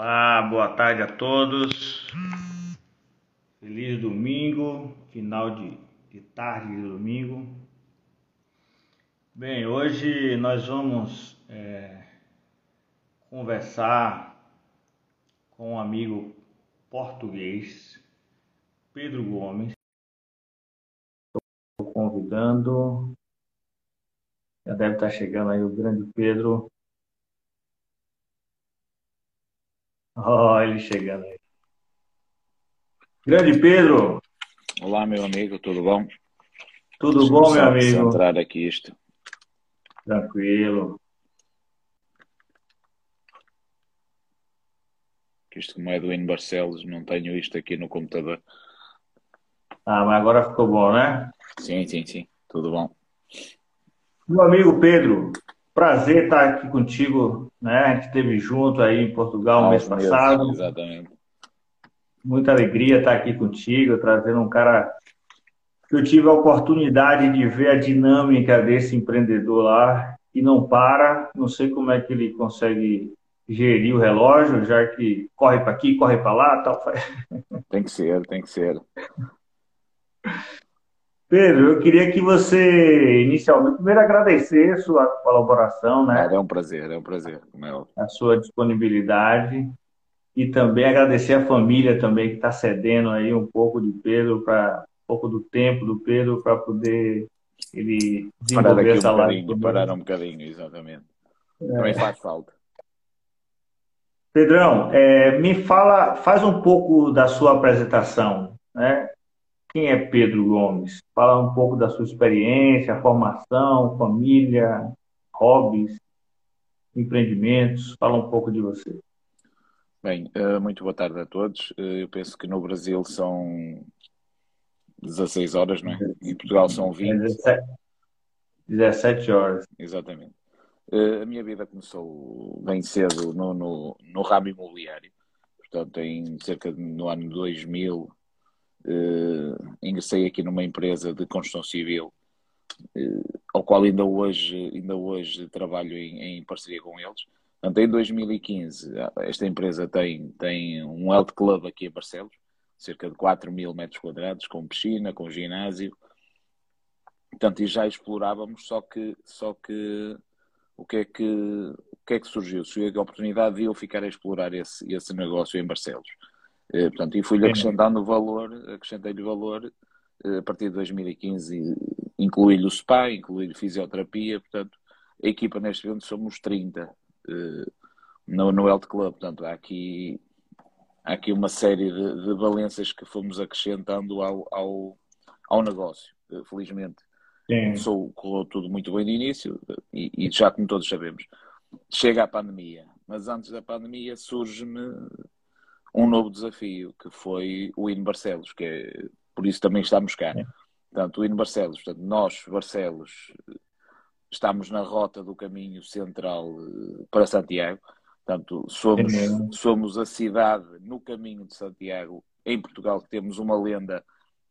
Olá, boa tarde a todos. Feliz domingo, final de, de tarde de domingo. Bem, hoje nós vamos é, conversar com um amigo português, Pedro Gomes. Estou convidando, já deve estar chegando aí o grande Pedro. Olha ele chegando aí. Grande Pedro! Olá, meu amigo, tudo bom? Tudo bom, meu amigo? centrar aqui isto. Tranquilo. Isto, como é do Hino Barcelos, não tenho isto aqui no computador. Ah, mas agora ficou bom, né? Sim, sim, sim, tudo bom. Meu amigo Pedro, prazer estar aqui contigo, né? A gente esteve junto aí em Portugal no mês passado. Exatamente. Muita alegria estar aqui contigo, trazendo um cara que eu tive a oportunidade de ver a dinâmica desse empreendedor lá e não para. Não sei como é que ele consegue gerir o relógio, já que corre para aqui, corre para lá, tal. Tem que ser, tem que ser. Pedro, eu queria que você, inicialmente, primeiro agradecer a sua colaboração, né? É um prazer, é um prazer. É a sua disponibilidade e também agradecer a família também que está cedendo aí um pouco de Pedro para um pouco do tempo do Pedro para poder ele desenvolver parar essa um live. Parar um bocadinho, exatamente. É. Também faz falta. Pedrão, é, me fala, faz um pouco da sua apresentação, né? Quem é Pedro Gomes? Fala um pouco da sua experiência, formação, família, hobbies, empreendimentos. Fala um pouco de você. Bem, eh, muito boa tarde a todos. Eh, eu penso que no Brasil são 16 horas, não é? Em Portugal são 20. 17, 17 horas. Exatamente. Eh, a minha vida começou bem cedo no, no, no ramo imobiliário. Portanto, em cerca de no ano 2000, Uh, ingressei aqui numa empresa de construção civil, uh, ao qual ainda hoje, ainda hoje trabalho em, em, parceria com eles. Portanto, em 2015, esta empresa tem, tem um health club aqui em Barcelos, cerca de 4 mil metros quadrados, com piscina, com ginásio. Portanto, e já explorávamos, só que, só que o que é que, o que, é que surgiu? Surgiu a oportunidade de eu ficar a explorar esse, esse negócio em Barcelos. Eh, portanto, e fui-lhe acrescentando valor, acrescentei-lhe valor eh, a partir de 2015, incluí-lhe o SPA, incluí-lhe fisioterapia, portanto, a equipa neste momento somos 30 eh, no, no Health Club, portanto, há aqui, há aqui uma série de, de valências que fomos acrescentando ao, ao, ao negócio, felizmente. Começou, correu tudo muito bem de início e, e já como todos sabemos, chega a pandemia, mas antes da pandemia surge-me um novo desafio, que foi o IN Barcelos, que é, por isso também estamos cá. É. Portanto, o IN Barcelos, portanto, nós, Barcelos, estamos na rota do caminho central eh, para Santiago. Portanto, somos, é somos a cidade no caminho de Santiago, em Portugal, que temos uma lenda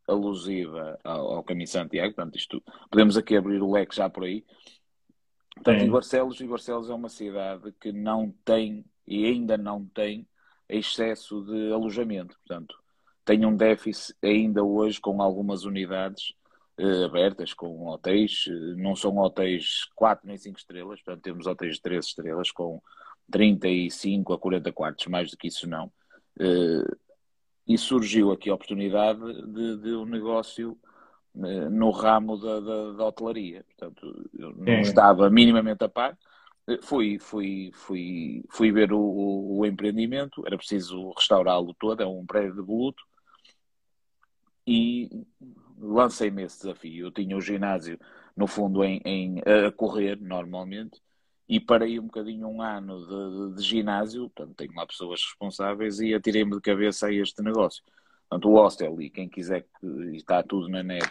alusiva ao, ao caminho de Santiago. Portanto, isto, podemos aqui abrir o leque já por aí. Portanto, e Barcelos, e Barcelos é uma cidade que não tem e ainda não tem excesso de alojamento. Portanto, tem um déficit ainda hoje com algumas unidades eh, abertas, com hotéis, eh, não são hotéis 4 nem 5 estrelas, portanto, temos hotéis de 3 estrelas com 35 a 40 quartos, mais do que isso não. Eh, e surgiu aqui a oportunidade de, de um negócio eh, no ramo da, da, da, hotelaria. Portanto, eu não é. estava minimamente a par, Fui, fui, fui, fui ver o, o, o empreendimento, era preciso restaurá-lo todo, é um prédio de voluto, e lancei-me esse desafio. Eu tinha o ginásio, no fundo, em, em a correr normalmente, e parei um bocadinho um ano de, de, de ginásio, portanto, tenho lá pessoas responsáveis, e atirei-me de cabeça a este negócio. Portanto, o hostel, e quem quiser, está tudo na net,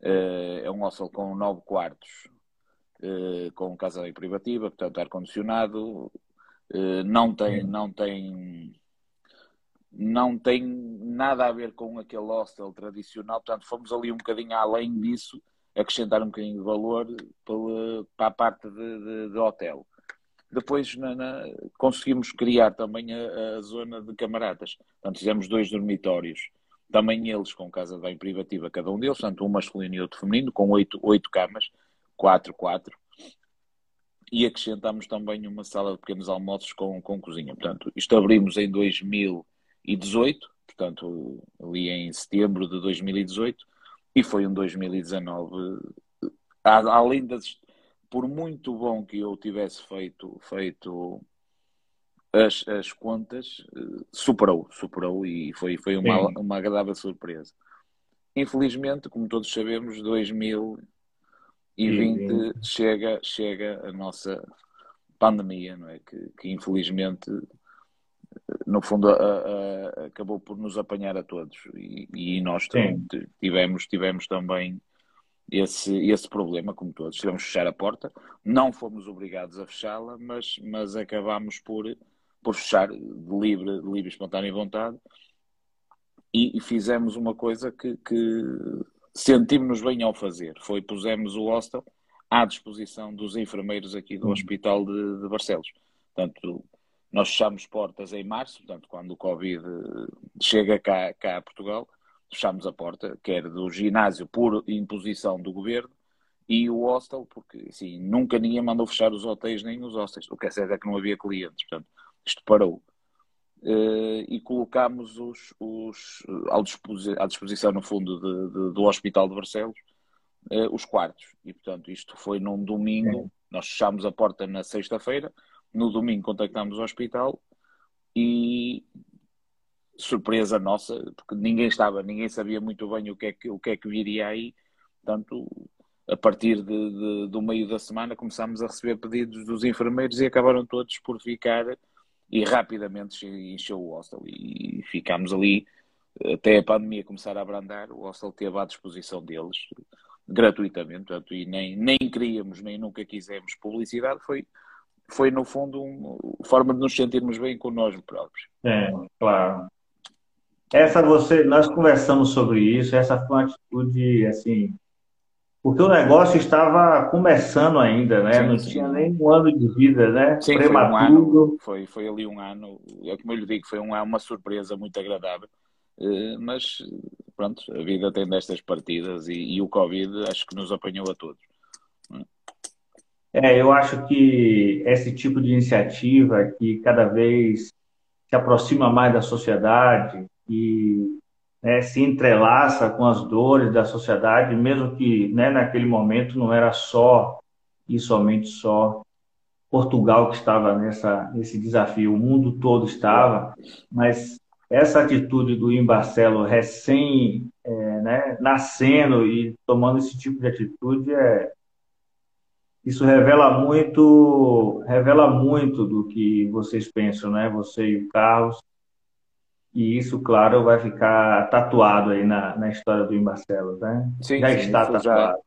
eh, é um hostel com nove quartos, eh, com casa privativa, portanto ar-condicionado, uh, não tem, não tem não tem nada a ver com aquele hostel tradicional, portanto fomos ali um bocadinho além disso, acrescentar um bocadinho de valor para, para a parte de, de, de hotel. depois na, na, conseguimos criar também a, a, zona de camaradas. Portanto, fizemos dois dormitórios, também eles com casa de banho privativa, cada um deles, portanto, um masculino e outro feminino, com oito, oito camas, quatro, quatro. E acrescentámos também uma sala de pequenos almoços com, com cozinha. Portanto, isto abrimos em 2018, portanto, ali em setembro de 2018, e foi um 2019, além das, por muito bom que eu tivesse feito, feito as, as contas, superou, superou e foi, foi uma, uma agradável surpresa. Infelizmente, como todos sabemos, 2020 sim, sim. chega, chega a nossa pandemia, não é? Que, que infelizmente, no fundo, a, a, acabou por nos apanhar a todos e, e nós tivemos, tivemos também esse, esse problema, como todos. Tivemos que fechar a porta, não fomos obrigados a fechá-la, mas, mas acabámos por, por fechar de livre, de livre e espontânea vontade e, e fizemos uma coisa que, que sentimos-nos bem ao fazer. Foi pusemos o hostel à disposição dos enfermeiros aqui do uhum. Hospital de, de Barcelos. Portanto, nós fechamos portas em março, portanto, quando o Covid chega cá, cá a Portugal, fechámos a porta, quer do ginásio por imposição do governo e o hostel, porque assim, nunca ninguém mandou fechar os hotéis nem os hostels. O que é certo é que não havia clientes, portanto, isto parou. Uh, e colocámos os, os à disposição, no fundo, de, de, do Hospital de Barcelos, uh, os quartos. E, portanto, isto foi num domingo, é. nós fechámos a porta na sexta-feira, no domingo contactámos o hospital e surpresa nossa, porque ninguém estava, ninguém sabia muito bem o que é que, o que, é que viria aí. Portanto, a partir de, de, do meio da semana começámos a receber pedidos dos enfermeiros e acabaram todos por ficar e rapidamente encheu o hostel e ficámos ali até a pandemia começar a abrandar, o hostel teve à disposição deles gratuitamente, portanto, e nem, nem queríamos, nem nunca quisemos publicidade, foi, foi no fundo uma forma de nos sentirmos bem com nós próprios. É, claro. Essa você, nós conversamos sobre isso, essa foi uma atitude, assim, porque o negócio estava começando ainda, né? Sim, não sim. tinha nem um ano de vida, né? Sim, Prematuro. Foi, um ano, foi, foi ali um ano, é como eu lhe digo, foi um, uma surpresa muito agradável, eh, mas pronto, a vida tem destas partidas e, e o Covid acho que nos apanhou a todos. É, eu acho que esse tipo de iniciativa que cada vez se aproxima mais da sociedade, que né, se entrelaça com as dores da sociedade, mesmo que né, naquele momento não era só e somente só Portugal que estava nessa, nesse desafio, o mundo todo estava, mas essa atitude do Imbarcelo recém é, né, nascendo e tomando esse tipo de atitude é isso revela muito revela muito do que vocês pensam, né? Você e o Carlos e isso, claro, vai ficar tatuado aí na, na história do Barcelos, né? Sim, já sim, está tatuado.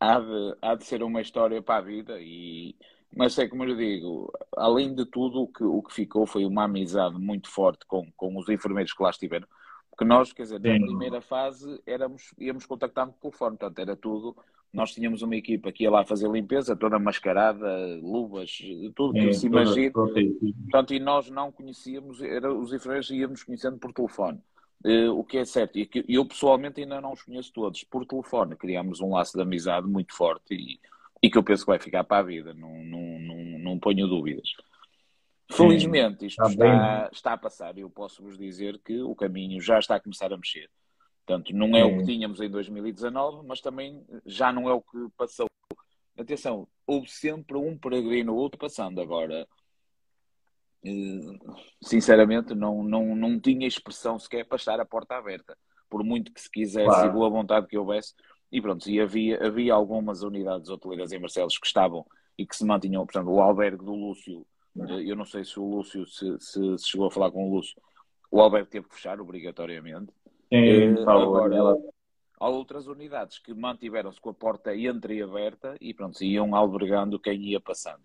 Há, de, há de ser uma história para a vida e mas é como eu digo, além de tudo, o que, o que ficou foi uma amizade muito forte com, com os enfermeiros que lá estiveram. Porque nós, quer dizer, na primeira fase éramos, íamos contactando por telefone, portanto era tudo. Nós tínhamos uma equipa que ia lá fazer limpeza, toda mascarada, luvas, tudo que se imagina. Portanto, e nós não conhecíamos, era, os enfermeiros íamos conhecendo por telefone. Uh, o que é certo, e que eu pessoalmente ainda não os conheço todos, por telefone criámos um laço de amizade muito forte e, e que eu penso que vai ficar para a vida, não, não, não, não ponho dúvidas. Felizmente isto está, está, está, a passar e eu posso vos dizer que o caminho já está a começar a mexer. Portanto, não é, o que tínhamos em 2019, mas também já não é o que passou. Atenção, houve sempre um peregrino ou outro passando. Agora, eh, sinceramente, não, não, não tinha expressão sequer para estar a porta aberta. Por muito que se quisesse claro. e boa vontade que houvesse. E pronto, e havia, havia algumas unidades hoteleiras em Barcelos que estavam e que se mantinham. Portanto, o albergue do Lúcio eu não sei se o Lúcio se, se, se, chegou a falar com o Lúcio. O Alberto teve que fechar obrigatoriamente. Sim, uh, agora, ela... há outras unidades que mantiveram-se com a porta entreaberta e pronto, iam albergando quem ia passando.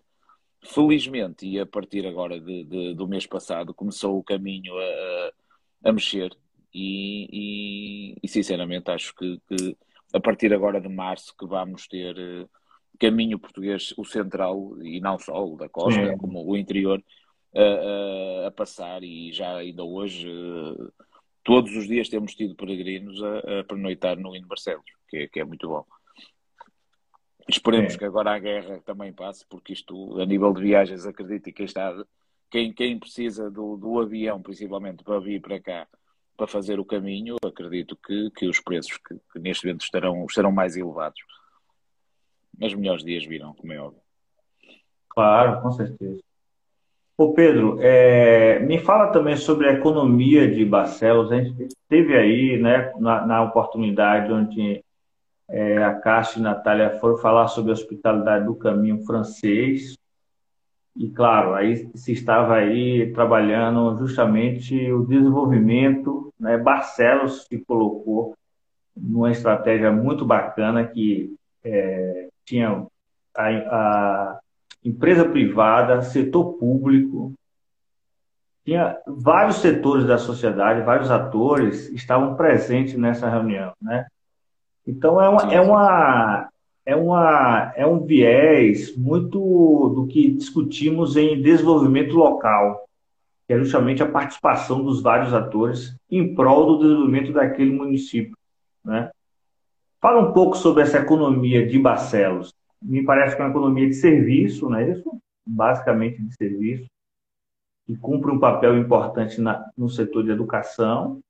Felizmente, e a partir agora de, de, do mês passado, começou o caminho a, a mexer e, e, e, sinceramente acho que, que, a partir agora de março que vamos ter caminho português, o central, e não só o da costa, como o interior, a, a, passar e já ainda hoje todos os dias temos tido peregrinos a, a pernoitar no Hino Barcelos, que é, que é muito bom. Esperemos é. que agora a guerra também passe, porque isto, a nível de viagens, acredito que está, quem, quem precisa do, do avião, principalmente para vir para cá, para fazer o caminho, acredito que, que os preços que, que neste momento estarão, estarão mais elevados. Mas melhores dias virão, como é óbvio. Claro, com certeza. Ô Pedro, é, me fala também sobre a economia de Barcelos. A gente teve aí, né, na, na oportunidade onde é, a Cássia e a Natália foram falar sobre a hospitalidade do caminho francês. E, claro, aí se estava aí trabalhando justamente o desenvolvimento. Né? Barcelos se colocou numa estratégia muito bacana que é, tinha a, a empresa privada, setor público, tinha vários setores da sociedade, vários atores estavam presentes nessa reunião, né? Então é uma, é uma é uma é um viés muito do que discutimos em desenvolvimento local, que é justamente a participação dos vários atores em prol do desenvolvimento daquele município, né? Fala um pouco sobre essa economia de Barcelos me parece que é uma economia de serviço, não é isso? Basicamente de serviço, que cumpre um papel importante na, no setor de educação.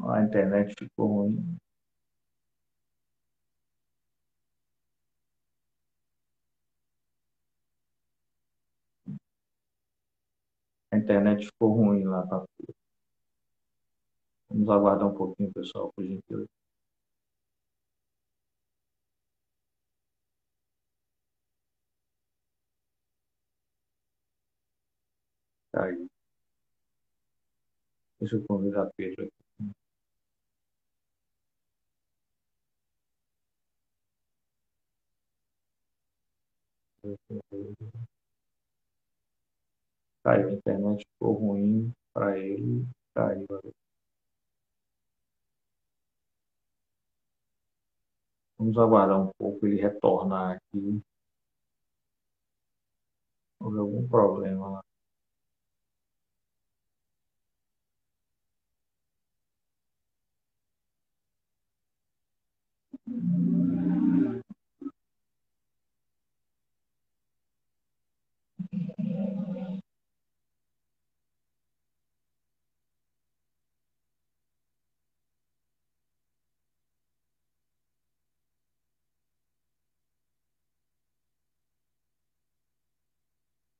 A internet ficou ruim. A internet ficou ruim lá para Vamos aguardar um pouquinho, pessoal, por gentileza. Caiu. Deixa eu convidar Pedro aqui. Caiu, a internet ficou ruim para ele. Caiu. Vamos aguardar um pouco ele retornar aqui. Houve algum problema lá.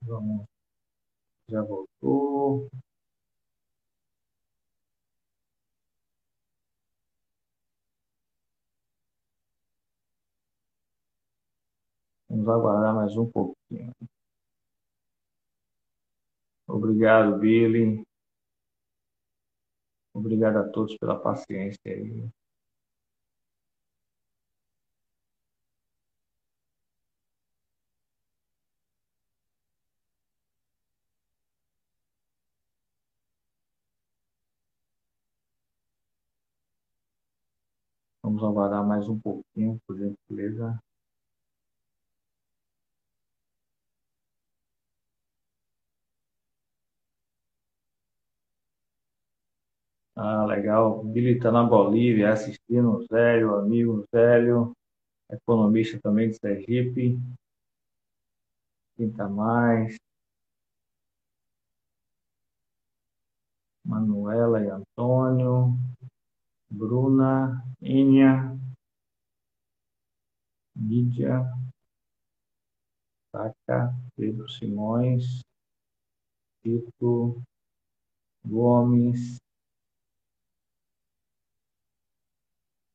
Vamos. Já voltou. Vamos aguardar mais um pouquinho. Obrigado, Billy. Obrigado a todos pela paciência aí. Vamos aguardar mais um pouquinho, por gentileza. Ah, legal. Está na Bolívia assistindo o Zélio, amigo Zélio, economista também de Sergipe. Quem está mais? Manuela e Antônio, Bruna, Enia, Lídia, Taca, Pedro Simões, Tito, Gomes,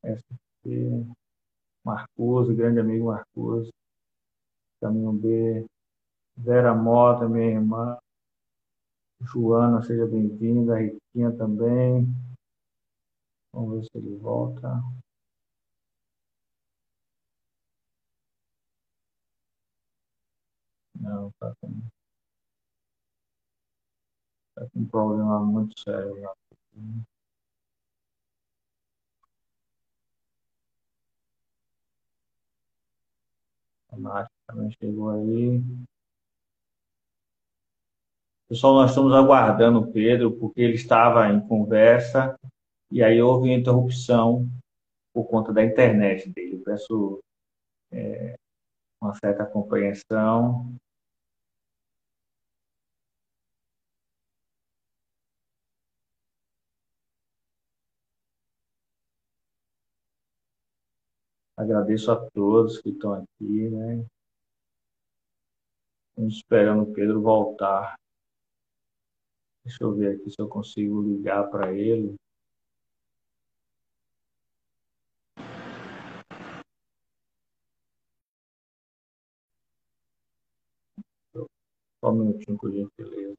SP, Marcoso, grande amigo Marcoso, Caminho B, Vera Mota, minha irmã, Joana, seja bem-vinda, Riquinha também. Vamos ver se ele volta. Não, tá com, tá com um problema muito sério lá. A Márcia também chegou aí. Pessoal, nós estamos aguardando o Pedro, porque ele estava em conversa e aí houve interrupção por conta da internet dele. peço é, uma certa compreensão. Agradeço a todos que estão aqui, né? Estamos esperando o Pedro voltar. Deixa eu ver aqui se eu consigo ligar para ele. Só um minutinho, por gentileza.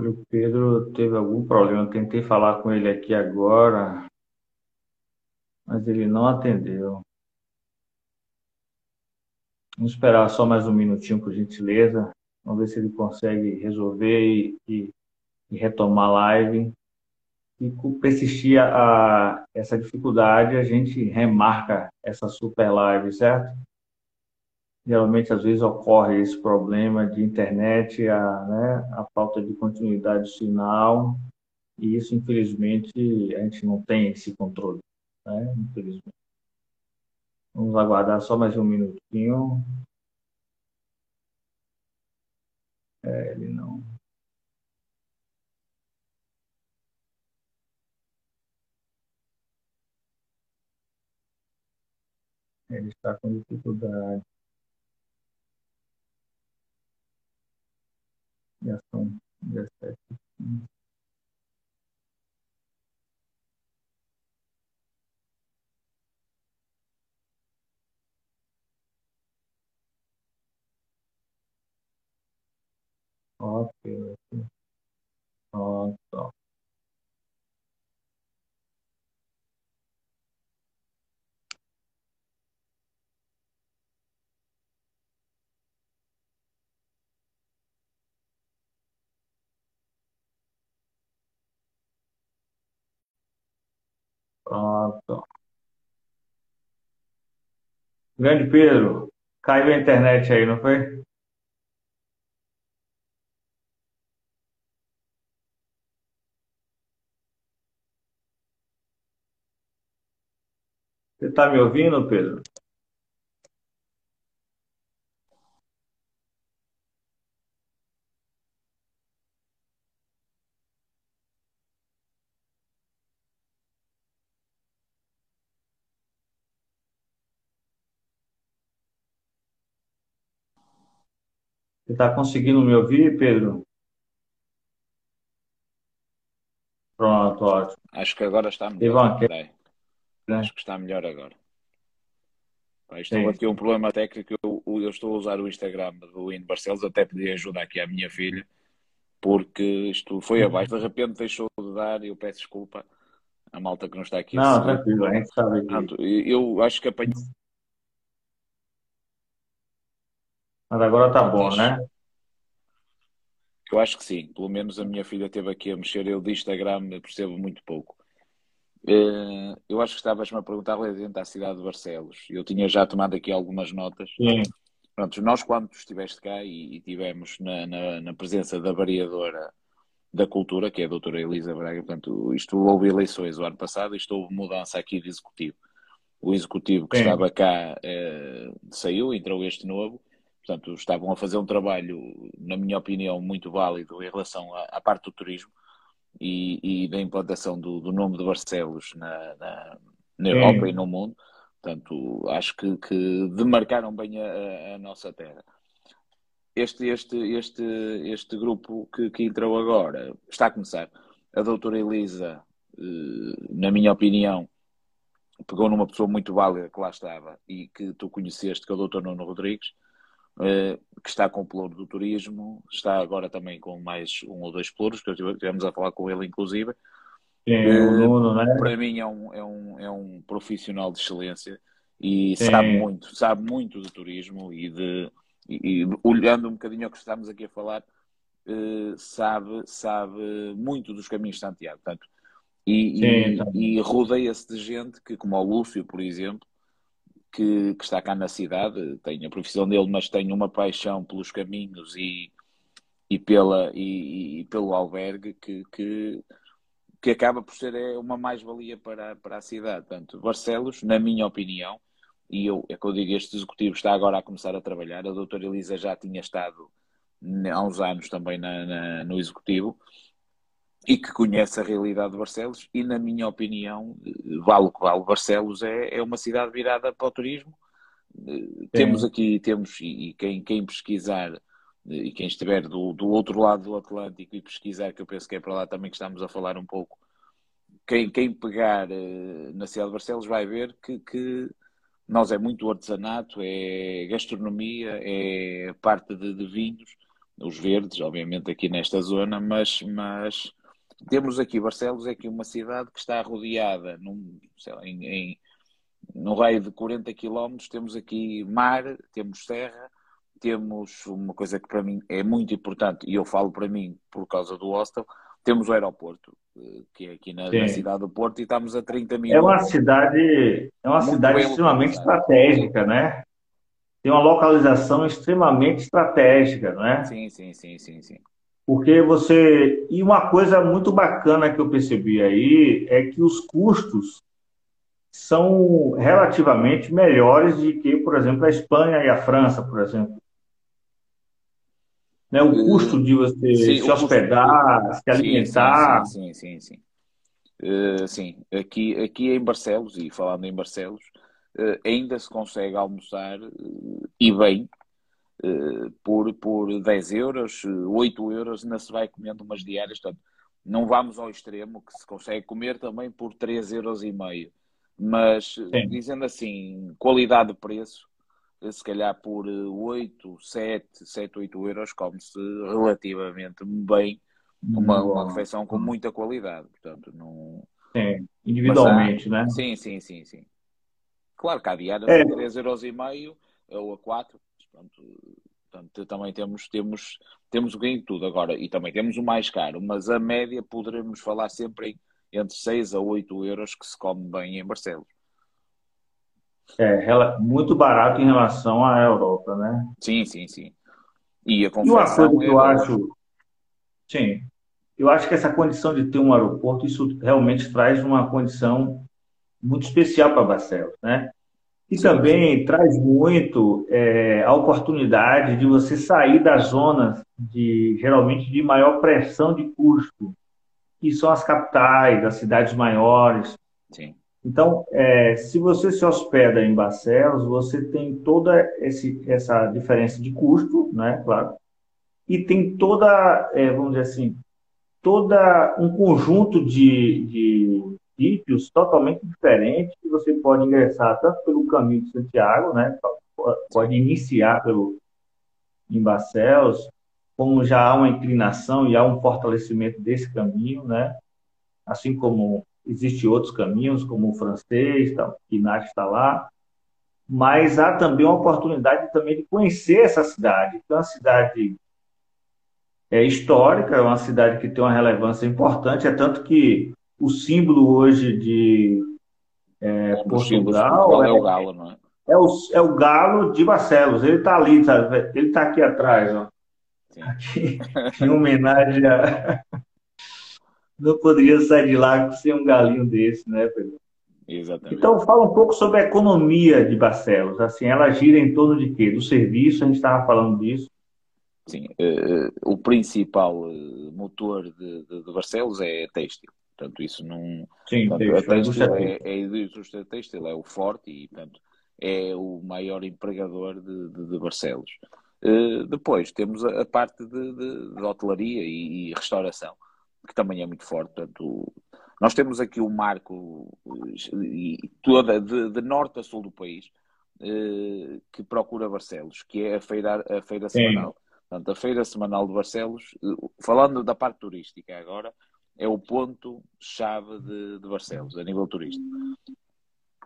Olha, o Pedro teve algum problema. Eu tentei falar com ele aqui agora, mas ele não atendeu. Vamos esperar só mais um minutinho, por gentileza. Vamos ver se ele consegue resolver e, e, e retomar a live. E persistir a, a, essa dificuldade, a gente remarca essa super live, certo? Geralmente às vezes ocorre esse problema de internet, a, né, a falta de continuidade do sinal, e isso, infelizmente, a gente não tem esse controle, né? infelizmente. Vamos aguardar só mais um minutinho. É, ele não. Ele está com dificuldade. Já são 17. Ok, ok. Pronto. Pronto. Grande Pedro, caiu a internet aí, não foi? Você está me ouvindo, Pedro? Você está conseguindo me ouvir, Pedro? Pronto, ótimo. Acho que agora está melhor. Ivan, né? Acho que está melhor agora. Isto é aqui um problema técnico. Eu, eu, estou a usar o Instagram do Indo Barcelos, até pedi ajuda aqui à minha filha, porque isto foi abaixo. De repente deixou de dar e eu peço desculpa à malta que não está aqui. Não, tranquilo, a gente sabe aqui. Eu acho que apanhei Mas agora está bom, né? Eu acho que sim. Pelo menos a minha filha esteve aqui a mexer. Eu de Instagram percebo muito pouco. Eh, eu acho que estavas-me a perguntar relativamente à cidade de Barcelos. Eu tinha já tomado aqui algumas notas. Sim. Pronto, nós quando estiveste cá e, e tivemos na, na, na, presença da variadora da cultura, que é a doutora Elisa Braga, portanto, isto houve eleições o ano passado, isto houve mudança aqui de executivo. O executivo que Sim. estava cá eh, saiu, entrou este novo, Portanto, estavam a fazer um trabalho, na minha opinião, muito válido em relação à, à parte do turismo e, e da implantação do, do, nome de Barcelos na, na, na Europa e no mundo. Portanto, acho que, que demarcaram bem a, a, nossa terra. Este, este, este, este grupo que, que entrou agora está a começar. A doutora Elisa, eh, na minha opinião, pegou numa pessoa muito válida que lá estava e que tu conheceste, que é o doutor Nuno Rodrigues, que está com o pelouro do turismo, está agora também com mais um ou dois pelouros, que estivemos a falar com ele, inclusive. É, o Nuno, né? Para mim é um, é, um, é um profissional de excelência e sabe muito, sabe muito de turismo e de e, e, olhando um bocadinho ao que estamos aqui a falar, uh, sabe, sabe muito dos caminhos de Santiago. Portanto, e, Sim, e, então. e rodeia-se de gente que, como o Lúcio, por exemplo, que, que, está cá na cidade, tem a profissão dele, mas tem uma paixão pelos caminhos e, e, pela, e, e pelo albergue que, que, que, acaba por ser é uma mais-valia para, para a cidade. Portanto, Barcelos, na minha opinião, e eu, é que eu digo, este executivo está agora a começar a trabalhar, a doutora Elisa já tinha estado há uns anos também na, na, no executivo, e que conhece a realidade de Barcelos e, na minha opinião, vale o que vale, Barcelos é, é uma cidade virada para o turismo. É. Temos aqui, temos, e, quem, quem pesquisar e quem estiver do, do outro lado do Atlântico e pesquisar, que eu penso que é para lá também que estamos a falar um pouco, quem, quem pegar uh, na cidade de Barcelos vai ver que, que nós é muito artesanato, é gastronomia, é parte de, de vinhos, os verdes, obviamente aqui nesta zona, mas, mas temos aqui, Barcelos é aqui uma cidade que está rodeada num, lá, em, em, num raio de 40 km, temos aqui mar, temos serra, temos uma coisa que para mim é muito importante, e eu falo para mim por causa do hostel, temos o aeroporto, eh, que é aqui na, na cidade do Porto, e estamos a 30 mil. É uma cidade, é uma cidade extremamente estratégica, né? Tem uma localização extremamente estratégica, não é? Sim, sim, sim, sim, sim. Porque você. E uma coisa muito bacana que eu percebi aí é que os custos são relativamente melhores de que, por exemplo, a Espanha e a França, por exemplo. Né? O custo de você sim, se hospedar, custo... se alimentar. Sim, sim, sim. Sim, uh, sim. Aqui, aqui em Barcelos, e falando em Barcelos, uh, ainda se consegue almoçar uh, e bem por, por 10 euros, 8 euros, ainda se vai comendo umas diárias. Portanto, não vamos ao extremo que se consegue comer também por 3 euros e meio. Mas, Sim. dizendo assim, qualidade de preço, eh, se calhar por 8, 7, 7, 8 euros, come-se relativamente bem uma, uma refeição com muita qualidade. Portanto, não... Sim, individualmente, há... né? Sim, sim, sim, sim. Claro que há diárias é. a 3 euros e meio ou a 4, Portanto, portanto, também temos, temos, temos o ganho de tudo agora e também temos o mais caro, mas a média poderemos falar sempre em entre 6 a 8 euros que se come bem em Barcelos. É, muito barato em relação à Europa, né? Sim, sim, sim. E a e uma coisa que eu é acho, sim, eu acho que essa condição de ter um aeroporto, isso realmente traz uma condição muito especial para Barcelos, né? E também traz muito é, a oportunidade de você sair das zonas de geralmente de maior pressão de custo, que são as capitais, as cidades maiores. Sim. Então, é, se você se hospeda em Barcelos, você tem toda esse, essa diferença de custo, né, claro, e tem toda, é, vamos dizer assim, toda um conjunto de, de totalmente diferentes que você pode ingressar tanto pelo caminho de Santiago, né? Pode iniciar pelo em Barcelos, como já há uma inclinação e há um fortalecimento desse caminho, né? Assim como existem outros caminhos, como o francês, tá, que Nath está lá, mas há também uma oportunidade também de conhecer essa cidade. Então, é uma cidade é histórica, é uma cidade que tem uma relevância importante, é tanto que o símbolo hoje de é, Portugal é, é, o galo, não é? É o, é o galo de Barcelos. Ele está ali, sabe? Ele está aqui atrás, ó. Aqui, em homenagem a. Não poderia sair de lá sem um galinho desse, né, Pedro? Exatamente. Então, fala um pouco sobre a economia de Barcelos. Assim, ela gira em torno de quê? Do serviço, a gente estava falando disso. Sim, uh, o principal uh, motor de, de, de, Barcelos é têxtil. Portanto, isso não. Sim, portanto, a têxtil é, é, a indústria têxtil é o forte e, portanto, é o maior empregador de, de, de Barcelos. Uh, depois temos a, a parte de, de hotelaria e, e, restauração, que também é muito forte. Portanto, nós temos aqui o um marco e toda de, norte a sul do país uh, que procura Barcelos, que é a feira, a feira semanal. Portanto, a feira semanal de Barcelos, falando da parte turística agora, é o ponto-chave de, de Barcelos, a nível turístico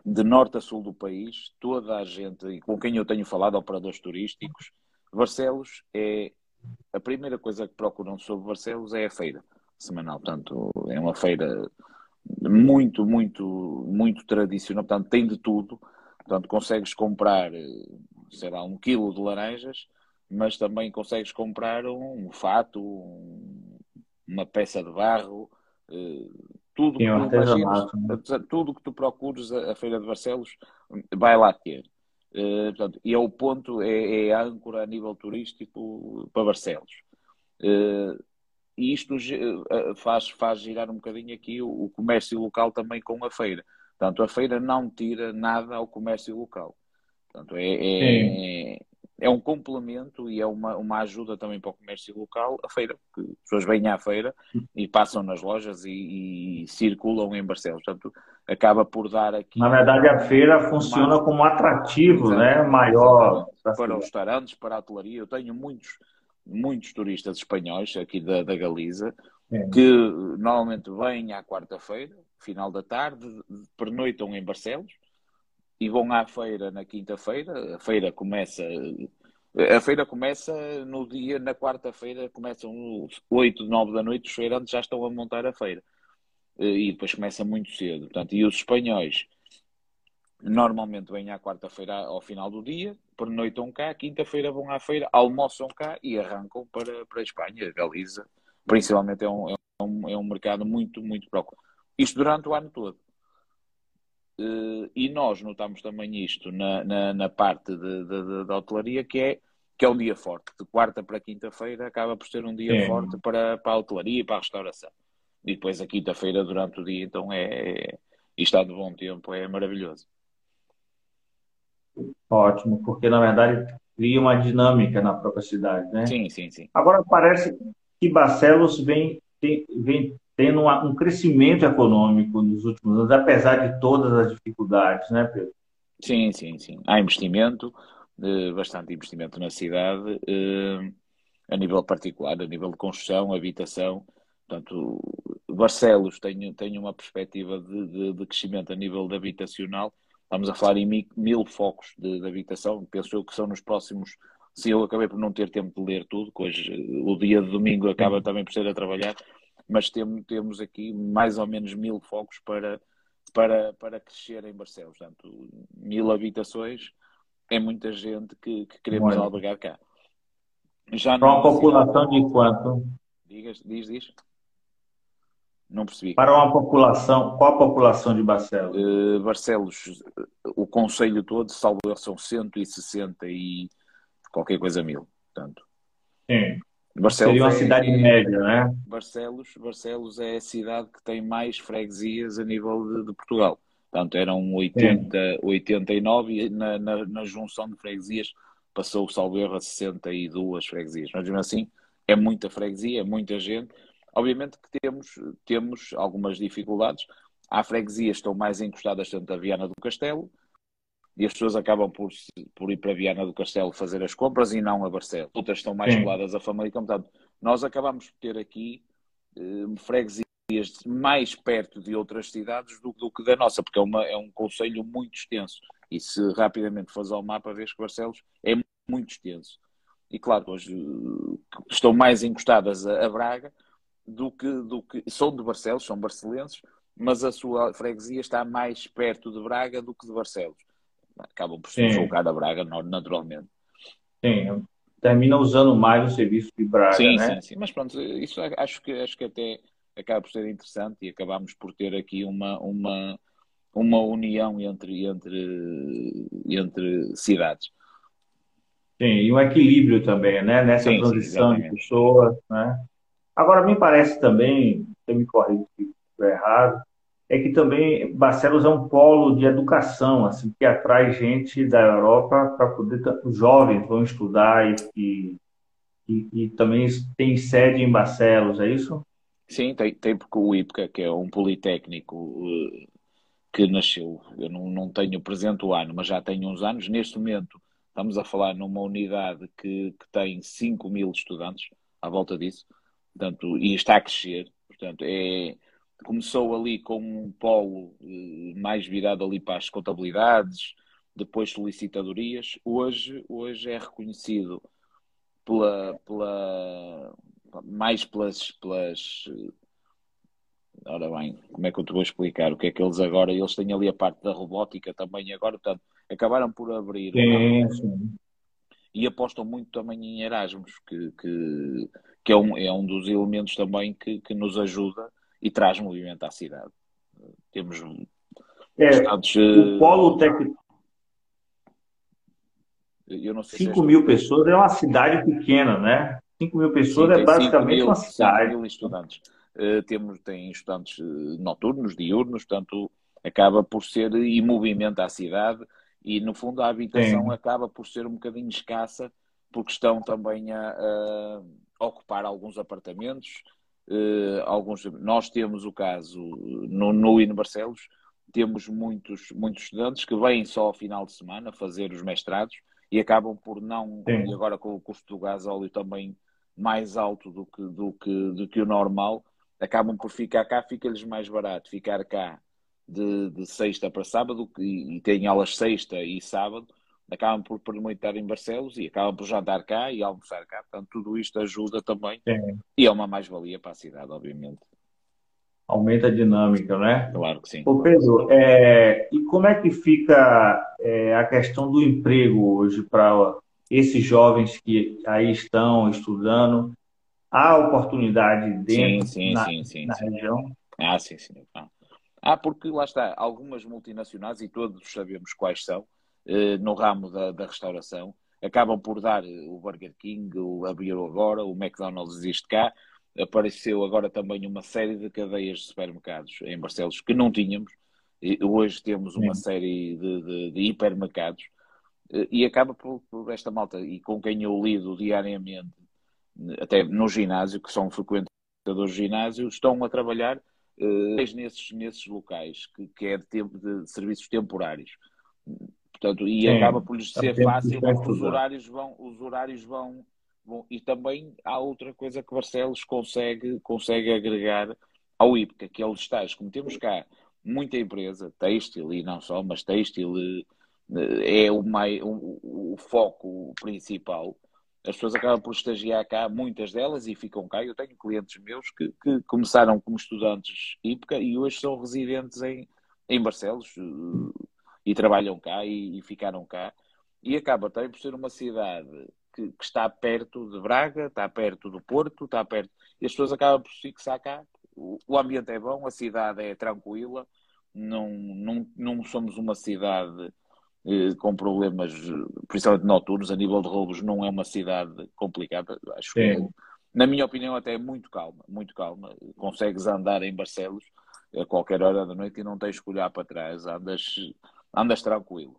de norte a sul do país, toda a gente, e com quem eu tenho falado, operadores turísticos, Barcelos é a primeira coisa que procuram sobre Barcelos é a feira semanal. Portanto, é uma feira muito, muito, muito tradicional. Portanto, tem de tudo. Portanto, consegues comprar, sei lá, um quilo de laranjas, mas também consegues comprar um, fato, um, uma peça de barro, eh, tudo que, tu imaginas, né? tudo que tu procures a, Feira de Barcelos vai lá ter. Uh, portanto, e é o ponto, é, é, a âncora a nível turístico para Barcelos. Uh, e isto faz, faz girar um bocadinho aqui o, o, comércio local também com a feira. Portanto, a feira não tira nada ao comércio local. Portanto, é, é, é um complemento e é uma, uma ajuda também para o comércio local, a feira, que as pessoas vêm à feira e passam nas lojas e, e circulam em Barcelos. Portanto, acaba por dar aqui. Na verdade, a feira funciona uma... como atrativo, né? Maior. Para os restaurantes, para a hotelaria. Eu tenho muitos, muitos turistas espanhóis aqui da, da Galiza é. que normalmente vêm à quarta-feira, final da tarde, pernoitam em Barcelos e vão à feira na quinta-feira. A feira começa. A feira começa no dia, na quarta-feira, começam 8, 9 da noite, os feirantes já estão a montar a feira. E depois começa muito cedo. Portanto, e os espanhóis normalmente vêm à quarta-feira ao final do dia, pernoitam cá, quinta-feira vão à feira, almoçam cá e arrancam para, para a Espanha, Galiza. Principalmente é um, é um, é um mercado muito, muito procurado. Isto durante o ano todo. Uh, e nós notamos também isto na, na, na parte da hotelaria, que é, que é um dia forte. De quarta para quinta-feira acaba por ser um dia é. forte para, para a hotelaria e para a restauração. E depois a quinta-feira durante o dia, então é, é e está de bom tempo, é maravilhoso. Ótimo, porque na verdade cria uma dinâmica na própria cidade, né? Sim, sim, sim. Agora parece que Barcelos vem, tem, vem tendo uma, um crescimento econômico nos últimos anos, apesar de todas as dificuldades, né, Pedro? Sim, sim, sim. Há investimento, eh, bastante investimento na cidade, eh, a nível particular, a nível de construção, habitação. Portanto, Barcelos tem, tem uma perspectiva de, de, de crescimento a nível de habitacional. Estamos a falar em mil, mil focos de, de, habitação. Penso eu que são nos próximos. Se eu acabei por não ter tempo de ler tudo, hoje o dia de domingo acaba também por ser a trabalhar, mas temos, temos aqui mais ou menos mil focos para, para, para crescer em Barcelos. Portanto, mil habitações é muita gente que, que queremos Muito. albergar cá. Já para uma população de quanto? Diz, diz, diz. Não percebi. Para uma população, qual a população de Barcelos? Uh, Barcelos, o Conselho todo, salvo são 160 e qualquer coisa mil. Portanto. Sim. Barcelos Seria uma é, cidade é, média? Barcelos, Barcelos é a cidade que tem mais freguesias a nível de, de Portugal. Portanto, eram 80, 89 e na, na, na, junção de freguesias passou o salvo erro a 62 freguesias. Mas mesmo assim, é muita freguesia, é muita gente. Obviamente que temos, temos algumas dificuldades. Há freguesias que estão mais encostadas tanto a Viana do Castelo, e as pessoas acabam por, por ir para Viana do Castelo fazer as compras e não a Barcelos. Outras estão mais coladas a Famalicão. Portanto, nós acabamos por ter aqui eh, freguesias mais perto de outras cidades do, do, que da nossa, porque é, uma, é um conselho muito extenso. E se rapidamente fores ao mapa, vês que Barcelos é muito extenso. E claro, hoje eh, estão mais encostadas a, a Braga do que, do que. São de Barcelos, são barcelenses, mas a sua freguesia está mais perto de Braga do que de Barcelos acabam por se jogar a Braga naturalmente. Sim, termina usando mais o serviço de Braga, sim, né? Sim, sim, mas pronto, isso acho que, acho que até acaba por ser interessante e acabamos por ter aqui uma, uma, uma união entre, entre, entre cidades. Sim, e um equilíbrio também, né? Nessa sim, transição sim, de pessoas, né? Agora, me parece também, você me corrija se estou errado, é que também Barcelos é um polo de educação, assim, que atrai gente da Europa para poder, os jovens vão estudar e, e, e, também tem sede em Barcelos, é isso? Sim, tem, tem porque o IPCA, que é um politécnico eh, que nasceu, eu não, não tenho presente o ano, mas já tenho uns anos, neste momento estamos a falar numa unidade que, que tem 5 mil estudantes à volta disso, portanto, e está a crescer, portanto, é, começou ali com um polo eh, mais virado ali para as contabilidades, depois solicitadorias, hoje, hoje é reconhecido pela, pela mais pelas, pelas ora bem, como é que eu te vou explicar o que é que eles agora, eles têm ali a parte da robótica também agora, portanto, acabaram por abrir sim, sim. e apostam muito também em Erasmus, que, que, que é, um, é um dos elementos também que, que nos ajuda e traz movimento à cidade. Temos é, estados, o polo técnico. Eu não sei 5 se mil pessoas é uma cidade pequena, né? 5 mil pessoas Sim, é basicamente mil, uma cidade. 5 mil estudantes. Uh, temos, tem estudantes eh, noturnos, diurnos, portanto, acaba por ser e movimenta a cidade e, no fundo, a habitação Sim. acaba por ser um bocadinho escassa porque estão também a, a ocupar alguns apartamentos. Uh, alguns, nós temos o caso no, no IN Barcelos, temos muitos, muitos estudantes que vêm só ao final de semana fazer os mestrados e acabam por não, Sim. e agora com o custo do gás óleo também mais alto do que, do que, do que o normal, acabam por ficar cá, fica-lhes mais barato ficar cá de, de sexta para sábado e, e têm aulas sexta e sábado, acabam por pernoitar em Barcelos e acabam por jantar cá e almoçar cá. Portanto, tudo isto ajuda também Sim. e é uma mais-valia para a cidade, obviamente. Aumenta a dinâmica, né? Claro que sim. Ô Pedro, é, e como é que fica é, a questão do emprego hoje para esses jovens que aí estão estudando? Há oportunidade dentro sim, sim, na, sim, na região? Ah, sim, sim. Ah, porque lá está, algumas multinacionais, e todos sabemos quais são, no ramo da, da, restauração, acabam por dar o Burger King, o abriu agora, o McDonald's existe cá, apareceu agora também uma série de cadeias de supermercados em Barcelos que não tínhamos, e hoje temos uma Sim. série de, de, de hipermercados, eh, e acaba por, por, esta malta, e com quem eu lido diariamente, até no ginásio, que são frequentadores de ginásio, estão a trabalhar uh, nesses, nesses locais, que, que é de, tempo, de serviços temporários. Portanto, e Sim, acaba por lhes ser fácil, porque os horários vão, os horários vão, vão, e também há outra coisa que Barcelos consegue, consegue agregar ao IPCA, que é os estágios. Como temos cá muita empresa, têxtil e não só, mas têxtil eh, é o, mai, o, o foco principal as pessoas acabam por estagiar cá, muitas delas, e ficam cá. Eu tenho clientes meus que, que começaram como estudantes IPCA e hoje são residentes em, em Barcelos e trabalham cá e, e ficaram cá. E acaba também por ser uma cidade que, que, está perto de Braga, está perto do Porto, está perto. E as pessoas acabam por se fixar cá. O, o ambiente é bom, a cidade é tranquila, não, não, não somos uma cidade eh, com problemas, principalmente noturnos, a nível de roubos, não é uma cidade complicada. Acho que, na minha opinião, até é muito calma, muito calma. Consegues andar em Barcelos a qualquer hora da noite e não tens que olhar para trás, andas, andas tranquilo.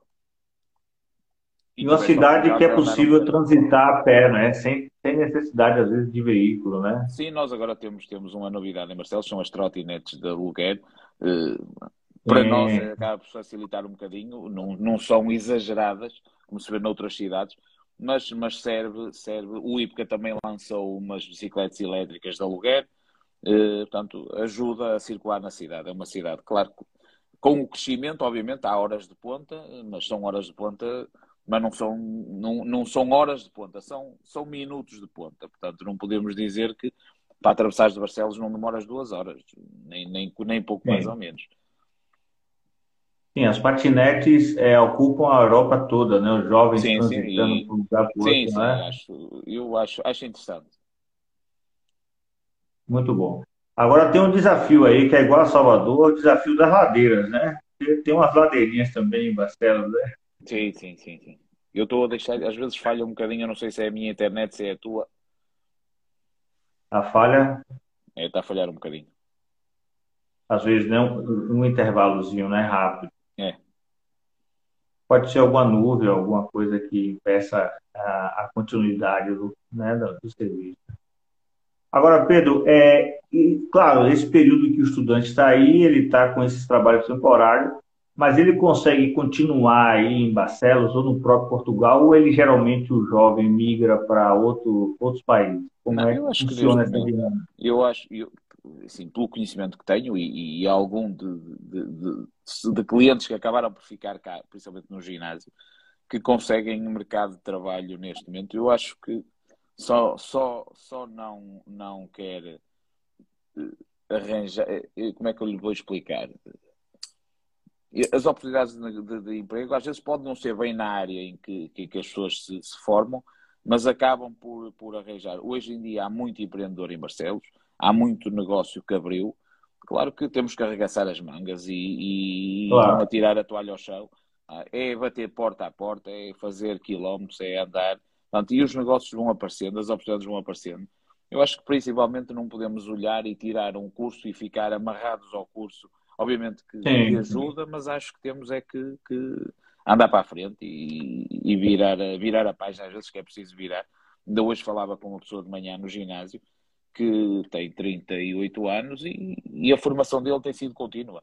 E uma cidade que é possível transitar a pé, né? Sem, sem necessidade, às vezes, de veículo, né? Sim, nós agora temos, temos uma novidade em Barcelos, são as trotinetes de aluguer. Uh, para é. nós acaba por facilitar um bocadinho, não, não são exageradas, como se vê noutras cidades, mas, mas serve, serve. O IPCA também lançou umas bicicletas elétricas de aluguer, eh, portanto, ajuda a circular na cidade. É uma cidade, claro, com o crescimento, obviamente, há horas de ponta, mas são horas de ponta, mas não são, não, não são horas de ponta, são, são minutos de ponta. Portanto, não podemos dizer que para atravessar de Barcelos não demoras duas horas, nem, nem, nem pouco mais ou menos. Sim, as patinetes é, ocupam a Europa toda, né? Os jovens sim, transitando sim, e... um lugar para sim, outro, sim, né? Acho, eu acho, acho interessante. Muito bom. Agora tem um desafio aí que é igual a Salvador, o desafio das ladeiras, né? Tem umas ladeirinhas também em Barcelos, né? Sim, sim, sim, sim. Eu estou a deixar, às vezes falha um bocadinho, eu não sei se é a minha internet, se é a tua. A falha? É, está a falhar um bocadinho. Às vezes não, um intervalozinho, né? Rápido. É. Pode ser alguma nuvem, alguma coisa que impeça a, a continuidade do, né, do, do serviço. Agora, Pedro, é, e, claro, esse período que o estudante está aí, ele está com esses trabalhos temporários, mas ele consegue continuar aí em Barcelos ou no próprio Portugal, ou ele geralmente, o jovem, migra para outro, outros países? Como Não, é que funciona essa dinâmica? Eu acho, eu, assim, pelo conhecimento que tenho e, e algum de, de, de, de, clientes que acabaram por ficar cá, principalmente no ginásio, que conseguem um mercado de trabalho neste momento, eu acho que só, só, só não, não quer eh, arranjar. Eh, como é que eu lhe vou explicar? as oportunidades de, de, de, emprego às vezes podem não ser bem na área em que, que, que as pessoas se, se, formam, mas acabam por, por arranjar. Hoje em dia há muito empreendedor em Barcelos, há muito negócio que abriu. Claro que temos que arregaçar as mangas e, e claro. não tirar a toalha ao chão. Ah, é bater porta a porta, é fazer quilómetros, é andar. Portanto, e os negócios vão aparecendo, as oportunidades vão aparecendo. Eu acho que principalmente não podemos olhar e tirar um curso e ficar amarrados ao curso Obviamente que, que ajuda, mas acho que temos é que, que andar para a frente e, e, virar, virar a página, às vezes que é preciso virar. Ainda hoje falava com uma pessoa de manhã no ginásio que tem 38 anos e, e a formação dele tem sido contínua.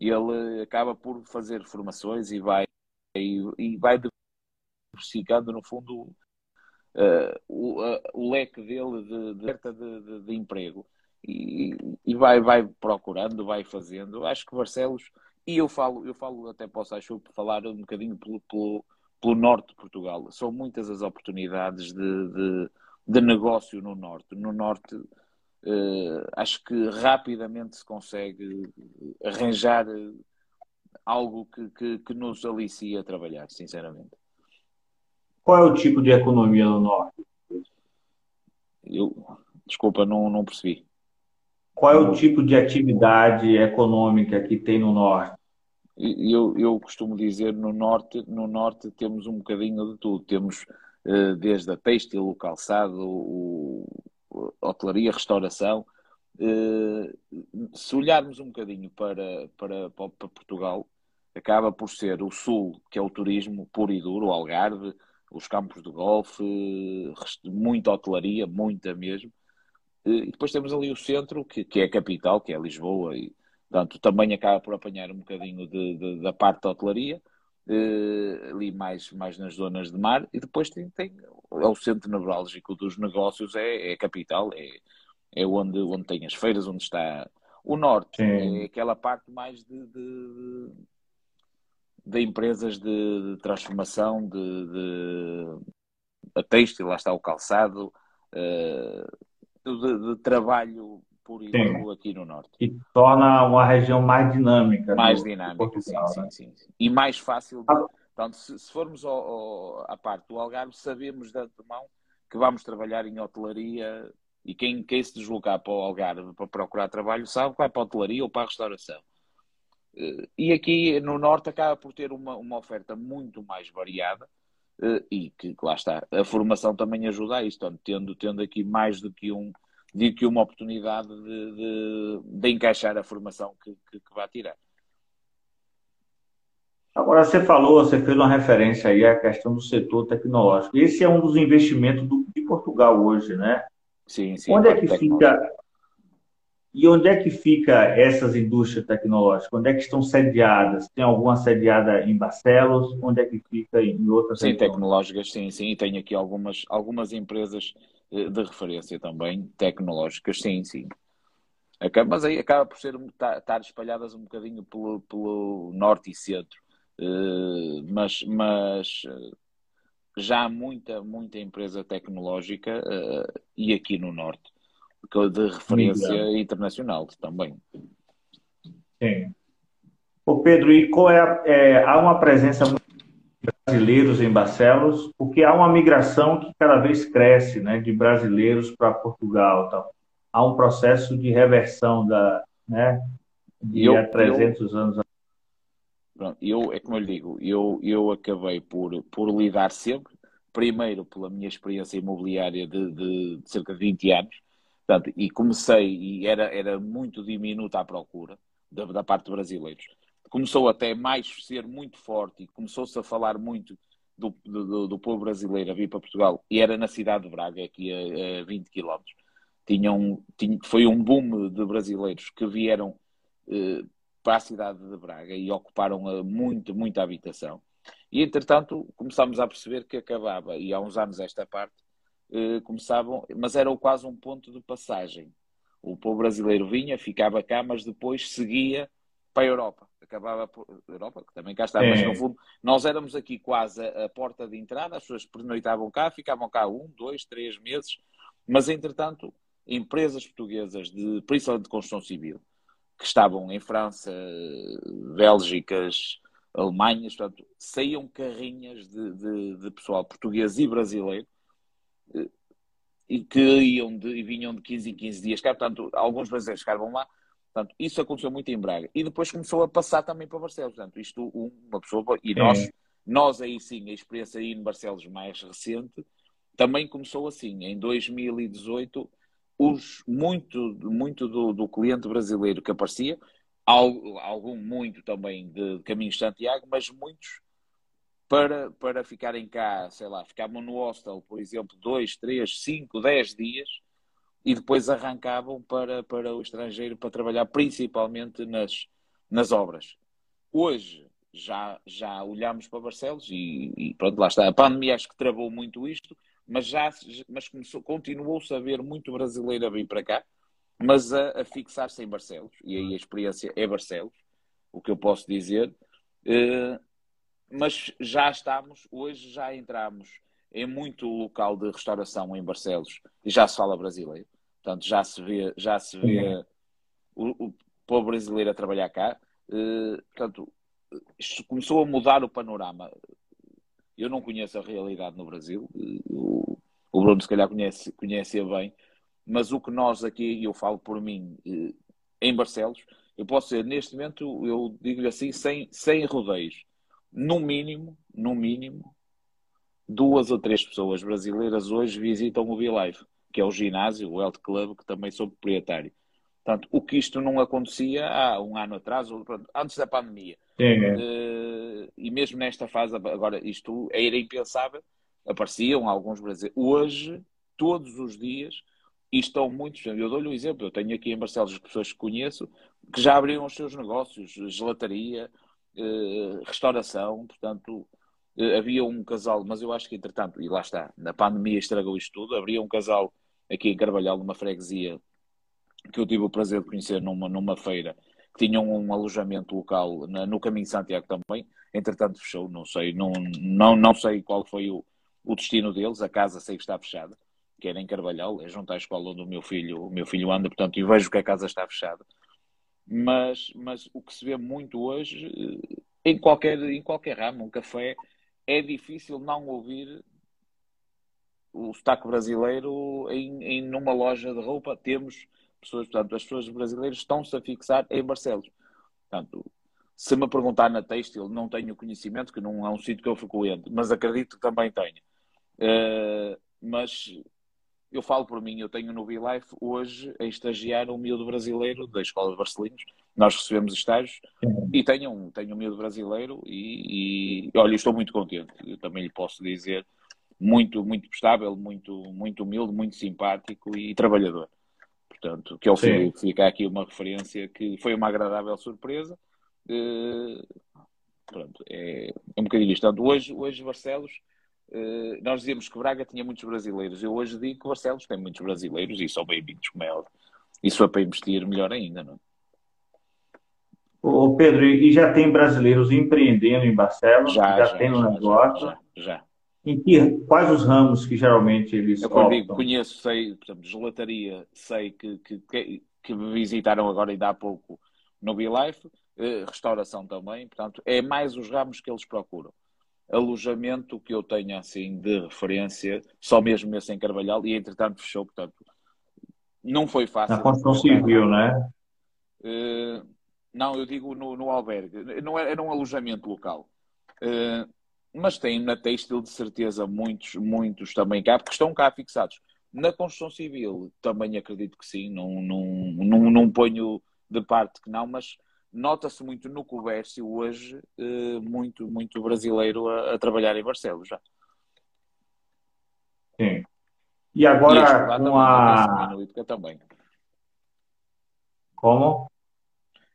Ele acaba por fazer formações e vai, e, e vai diversificando, no fundo, uh, o, uh, o leque dele de, de, de, de emprego e, e vai, vai procurando, vai fazendo. Acho que Barcelos, e eu falo, eu falo até posso acho falar um bocadinho pelo, pelo, pelo norte de Portugal. São muitas as oportunidades de, de, de negócio no norte. No norte uh, acho que rapidamente se consegue arranjar algo que, que, que nos alicia a trabalhar, sinceramente. Qual é o tipo de economia no norte? Eu, desculpa, não, não percebi. Qual é o tipo de atividade econômica que tem no norte? Eu, eu costumo dizer no norte, no norte temos um bocadinho de tudo. Temos uh, desde a têxtil, o calçado, o, a hotelaria, a restauração. Uh, se olharmos um bocadinho para, para, para Portugal, acaba por ser o sul, que é o turismo puro e duro, o Algarve, os campos de golfe, muita hotelaria, muita mesmo. E depois temos ali o centro, que, que é a capital, que é Lisboa, e portanto também acaba por apanhar um bocadinho de, de, da parte da hotelaria, eh, ali mais, mais nas zonas de mar, e depois tem, tem é o centro neurálgico dos negócios, é, é a capital, é, é onde, onde tem as feiras, onde está o norte, Sim. é aquela parte mais de, de, de empresas de, de transformação, de, de a têxtil, lá está o calçado, uh, de, de trabalho por exemplo aqui no Norte. E torna uma região mais dinâmica. Mais do, dinâmica, Portugal, sim, né? sim, sim, E mais fácil. De... Ah. Portanto, se, se formos ao, ao, à parte do Algarve, sabemos de antemão que vamos trabalhar em hotelaria e quem, quem se deslocar para o Algarve para procurar trabalho sabe que vai para a hotelaria ou para a restauração. Eh, e aqui no Norte acaba por ter uma, uma oferta muito mais variada eh, e que lá está, a formação também ajuda a isto, tendo, tendo aqui mais do que, um, do que uma oportunidade de, de, de encaixar a formação que, que, que vai tirar. Agora, você falou, você fez uma referência aí à questão do setor tecnológico. Esse é um dos investimentos do, de Portugal hoje, né? Sim, sim. Onde é que fica e onde é que fica essas indústrias tecnológicas? Onde é que estão sediadas? Tem alguma sediada em Barcelos? Onde é que fica em outras? Sim, regiões? tecnológicas, sim, sim. E tem aqui algumas, algumas empresas eh, de referência também, tecnológicas, sim, sim. Mas aí acaba por ser, tá, estar espalhadas um bocadinho pelo, pelo norte e centro. Eh, mas, mas eh, já há muita, muita empresa tecnológica e aqui no norte de referência internacional também. Sim. O Pedro, e qual é, é, há uma presença de brasileiros em Barcelos, porque há uma migração que cada vez cresce, né, de brasileiros para Portugal. Há um processo de reversão da, né, de eu, há 300 eu, anos. Pronto, eu, é como eu lhe digo, eu, eu acabei por, por lidar sempre, primeiro pela minha experiência imobiliária de, de, de cerca de 20 anos, portanto, e comecei, e era, era muito diminuta a procura da, da parte de brasileiros. Começou até mais ser muito forte e começou-se a falar muito do, do, do, povo brasileiro a vir para Portugal, e era na cidade de Braga, aqui a, a 20 km. Tinham, tinha, foi um boom de brasileiros que vieram eh, para a cidade de Braga e ocuparam muito, muita habitação. E, entretanto, começámos a perceber que acabava, e há uns anos esta parte, eh, começavam, mas era quase um ponto de passagem. O povo brasileiro vinha, ficava cá, mas depois seguia para a Europa. Acabava por Europa, que também cá está, é. mas no fundo, nós éramos aqui quase a, a, porta de entrada, as pessoas pernoitavam cá, ficavam cá um, dois, três meses, mas entretanto, empresas portuguesas, de, principalmente de construção civil, que estavam em França, Bélgicas, Alemanhas, portanto, saíam carrinhas de, de, de pessoal português e brasileiro e que iam de, e vinham de 15 em 15 dias cá, portanto, alguns brasileiros ficavam lá. Portanto, isso aconteceu muito em Braga. E depois começou a passar também para Barcelos. Portanto, isto, uma pessoa, e nós, é. nós aí sim, a experiência aí em Barcelos mais recente, também começou assim. Em 2018, os, muito, muito do, do cliente brasileiro que aparecia, algum muito também de Caminho de Santiago, mas muitos para, para ficarem cá, sei lá, ficavam no hostel, por exemplo, dois, três, cinco, dez dias e depois arrancavam para, para o estrangeiro para trabalhar principalmente nas, nas obras. Hoje já, já olhamos para Barcelos e, e pronto, lá está. A pandemia acho que travou muito isto, mas já mas começou, continuou-se a ver muito brasileiro a vir para cá, mas a, a fixar-se em Barcelos, e aí a experiência é Barcelos, o que eu posso dizer. Uh, mas já estamos, hoje já entramos em muito local de restauração em Barcelos e já se fala brasileiro. Portanto, já se vê, já se vê o, o povo brasileiro a trabalhar cá. Uh, portanto, isto começou a mudar o panorama. Eu não conheço a realidade no Brasil. O, o Bruno, se calhar, conhece, conhece bem. Mas o que nós aqui, eu falo por mim, eh, em Barcelos, eu posso ser, neste momento, eu digo-lhe assim, sem, sem rodeios. No mínimo, no mínimo, duas ou três pessoas brasileiras hoje visitam o V-Live, que é o ginásio, o Health Club, que também sou proprietário. Portanto, o que isto não acontecia há um ano atrás, antes da pandemia. Uh, e mesmo nesta fase, agora isto era impensável, apareciam alguns brasileiros. Hoje, todos os dias, e estão muitos. Eu dou-lhe um exemplo, eu tenho aqui em Barcelos as pessoas que conheço que já abriram os seus negócios, gelataria, eh, restauração, portanto, eh, havia um casal, mas eu acho que entretanto, e lá está, na pandemia estragou isto tudo, havia um casal aqui em Carvalhal, numa freguesia, que eu tive o prazer de conhecer numa, numa feira, que tinham um alojamento local na, no caminho de Santiago também, entretanto fechou, não sei, não, não, não sei qual foi o, o destino deles, a casa sei que está fechada, que era em Carvalhal, é junto à escola onde o meu filho, o meu filho anda, portanto, e vejo que a casa está fechada. Mas, mas o que se vê muito hoje, eh, em qualquer, em qualquer ramo, um café, é difícil não ouvir o sotaque brasileiro em, em numa loja de roupa. Temos pessoas, portanto, as pessoas brasileiras estão-se a fixar em Barcelos. Portanto, se me perguntar na Têxtil, não tenho conhecimento, que não é um sítio que eu frequento, mas acredito que também tenho. Uh, mas eu falo por mim, eu tenho no BeLife hoje a estagiar um miúdo brasileiro da Escola de Barcelinos. Nós recebemos estágios uhum. e tenho um, tenho um miúdo brasileiro e, e olha, estou muito contente. Eu também lhe posso dizer, muito, muito prestável, muito, muito humilde, muito simpático e trabalhador. Portanto, que ele Sim. fica aqui uma referência que foi uma agradável surpresa. Uh, pronto, é, é um bocadinho isto. Portanto, hoje, hoje Barcelos nós dizíamos que Braga tinha muitos brasileiros. Eu hoje digo que Barcelos tem muitos brasileiros e são bem-vindos, como é óbvio. Isso é para investir melhor ainda, não é? Ô Pedro, e já tem brasileiros empreendendo em Barcelos? Já, já, já tem no negócio? Já, já. Em que, quais os ramos que geralmente eles Eu digo, conheço, sei, por exemplo, gelataria, sei que, que, que visitaram agora ainda há pouco no BeLife, eh, restauração também, portanto, é mais os ramos que eles procuram alojamento que eu tenho assim de referência, só mesmo esse em Carvalhal, e entretanto fechou, portanto, não foi fácil. Na construção civil, não é? Uh, Não, eu digo no, no albergue. Não era, era um alojamento local. Uh, mas tem na Têxtil de certeza muitos, muitos também cá, porque estão cá fixados. Na construção civil também acredito que sim, não, não, não, não ponho de parte que não, mas nota-se muito no comércio hoje, uh, muito, muito brasileiro a, a, trabalhar em Barcelos já. Sim. E agora e com a... No IPCA também. Como?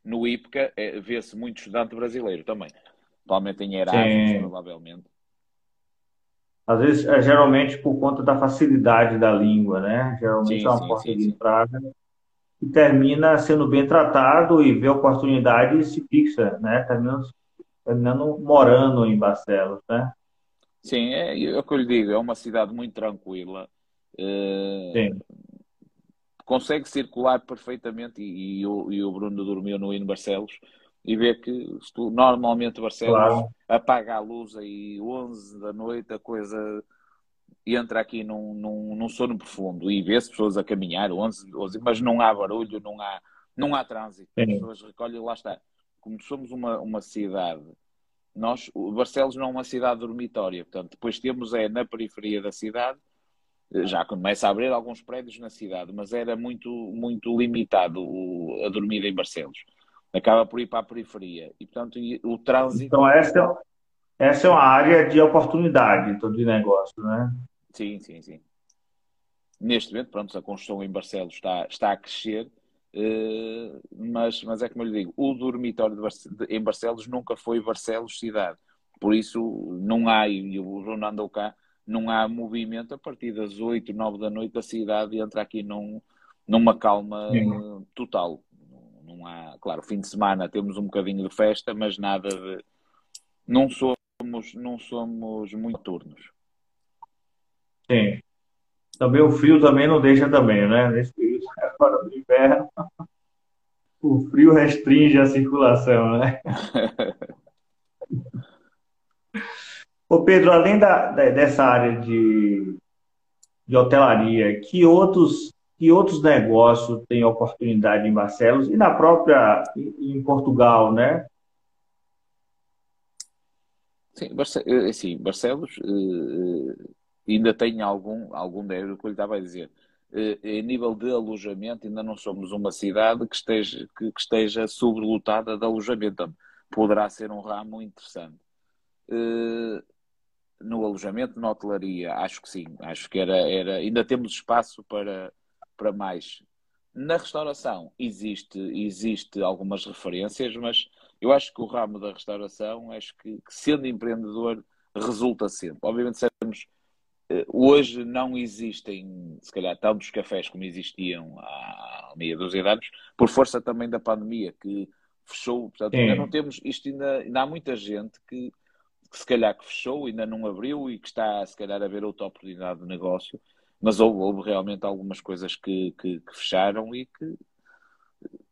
No IPCA é, vê-se muito estudante brasileiro também. Provavelmente em Erasmus, provavelmente. Às vezes, é, geralmente por conta da facilidade da língua, né? Geralmente sim, é uma sim, porta sim, de entrada e termina sendo bem tratado e vê oportunidade e se fixa, né? Terminando, terminando morando em Barcelos, né? Sim, é, é o que eu lhe digo, é uma cidade muito tranquila. Uh, Sim. Consegue circular perfeitamente e, e, o, e o Bruno dormiu no Hino Barcelos e vê que normalmente Barcelos claro. apaga a luz aí 11 da noite, a coisa entra aqui num, num, num sono profundo e vê-se pessoas a caminhar 11, 11, mas não há barulho, não há, não há trânsito. As pessoas recolhem, lá está. Como somos uma, uma cidade, nós, Barcelos não é uma cidade dormitória, portanto, depois temos é na periferia da cidade, já começa a abrir alguns prédios na cidade, mas era muito, muito limitado o, a dormida em Barcelos. Acaba por ir para a periferia. E, portanto, o trânsito. Então, essa, essa é uma área de oportunidade então, de negócio, né? Sim, sim, sim. Neste momento, pronto, a construção em Barcelos está, está a crescer, uh, mas, mas é como eu lhe digo, o dormitório de Barce de, em Barcelos nunca foi Barcelos cidade. Por isso, não há, e o Bruno andou cá, não há movimento a partir das 8, 9 da noite, a cidade entra aqui num, numa calma Sim. total. Não há, claro, fim de semana temos um bocadinho de festa, mas nada de. Não somos, não somos muito turnos. Sim. Também o frio também não deixa também, né? Nesse período agora do inverno, o frio restringe a circulação, né? Ô Pedro, além da, dessa área de, de hotelaria, que outros, que outros negócios têm oportunidade em Barcelos e na própria em Portugal, né? Sim, Barce eh, sim Barcelos uh, ainda tem algum, algum débito que eu lhe estava a dizer. Em nível de alojamento, ainda não somos uma cidade que esteja, que, que esteja sobrelotada de alojamento. Poderá ser um ramo interessante. Uh, no alojamento, na hotelaria, acho que sim. Acho que era, era ainda temos espaço para, para mais. Na restauração existe, existe algumas referências, mas eu acho que o ramo da restauração, acho que, que sendo empreendedor, resulta sempre. Obviamente, eh, hoje não existem, se calhar, tantos cafés como existiam há meia dúzia de anos, por força também da pandemia, que fechou. Portanto, ainda não temos, isto ainda, ainda há muita gente que que se calhar que fechou, ainda não abriu e que está se calhar a ver outra oportunidade de negócio, mas houve, houve realmente algumas coisas que, que, que fecharam e que,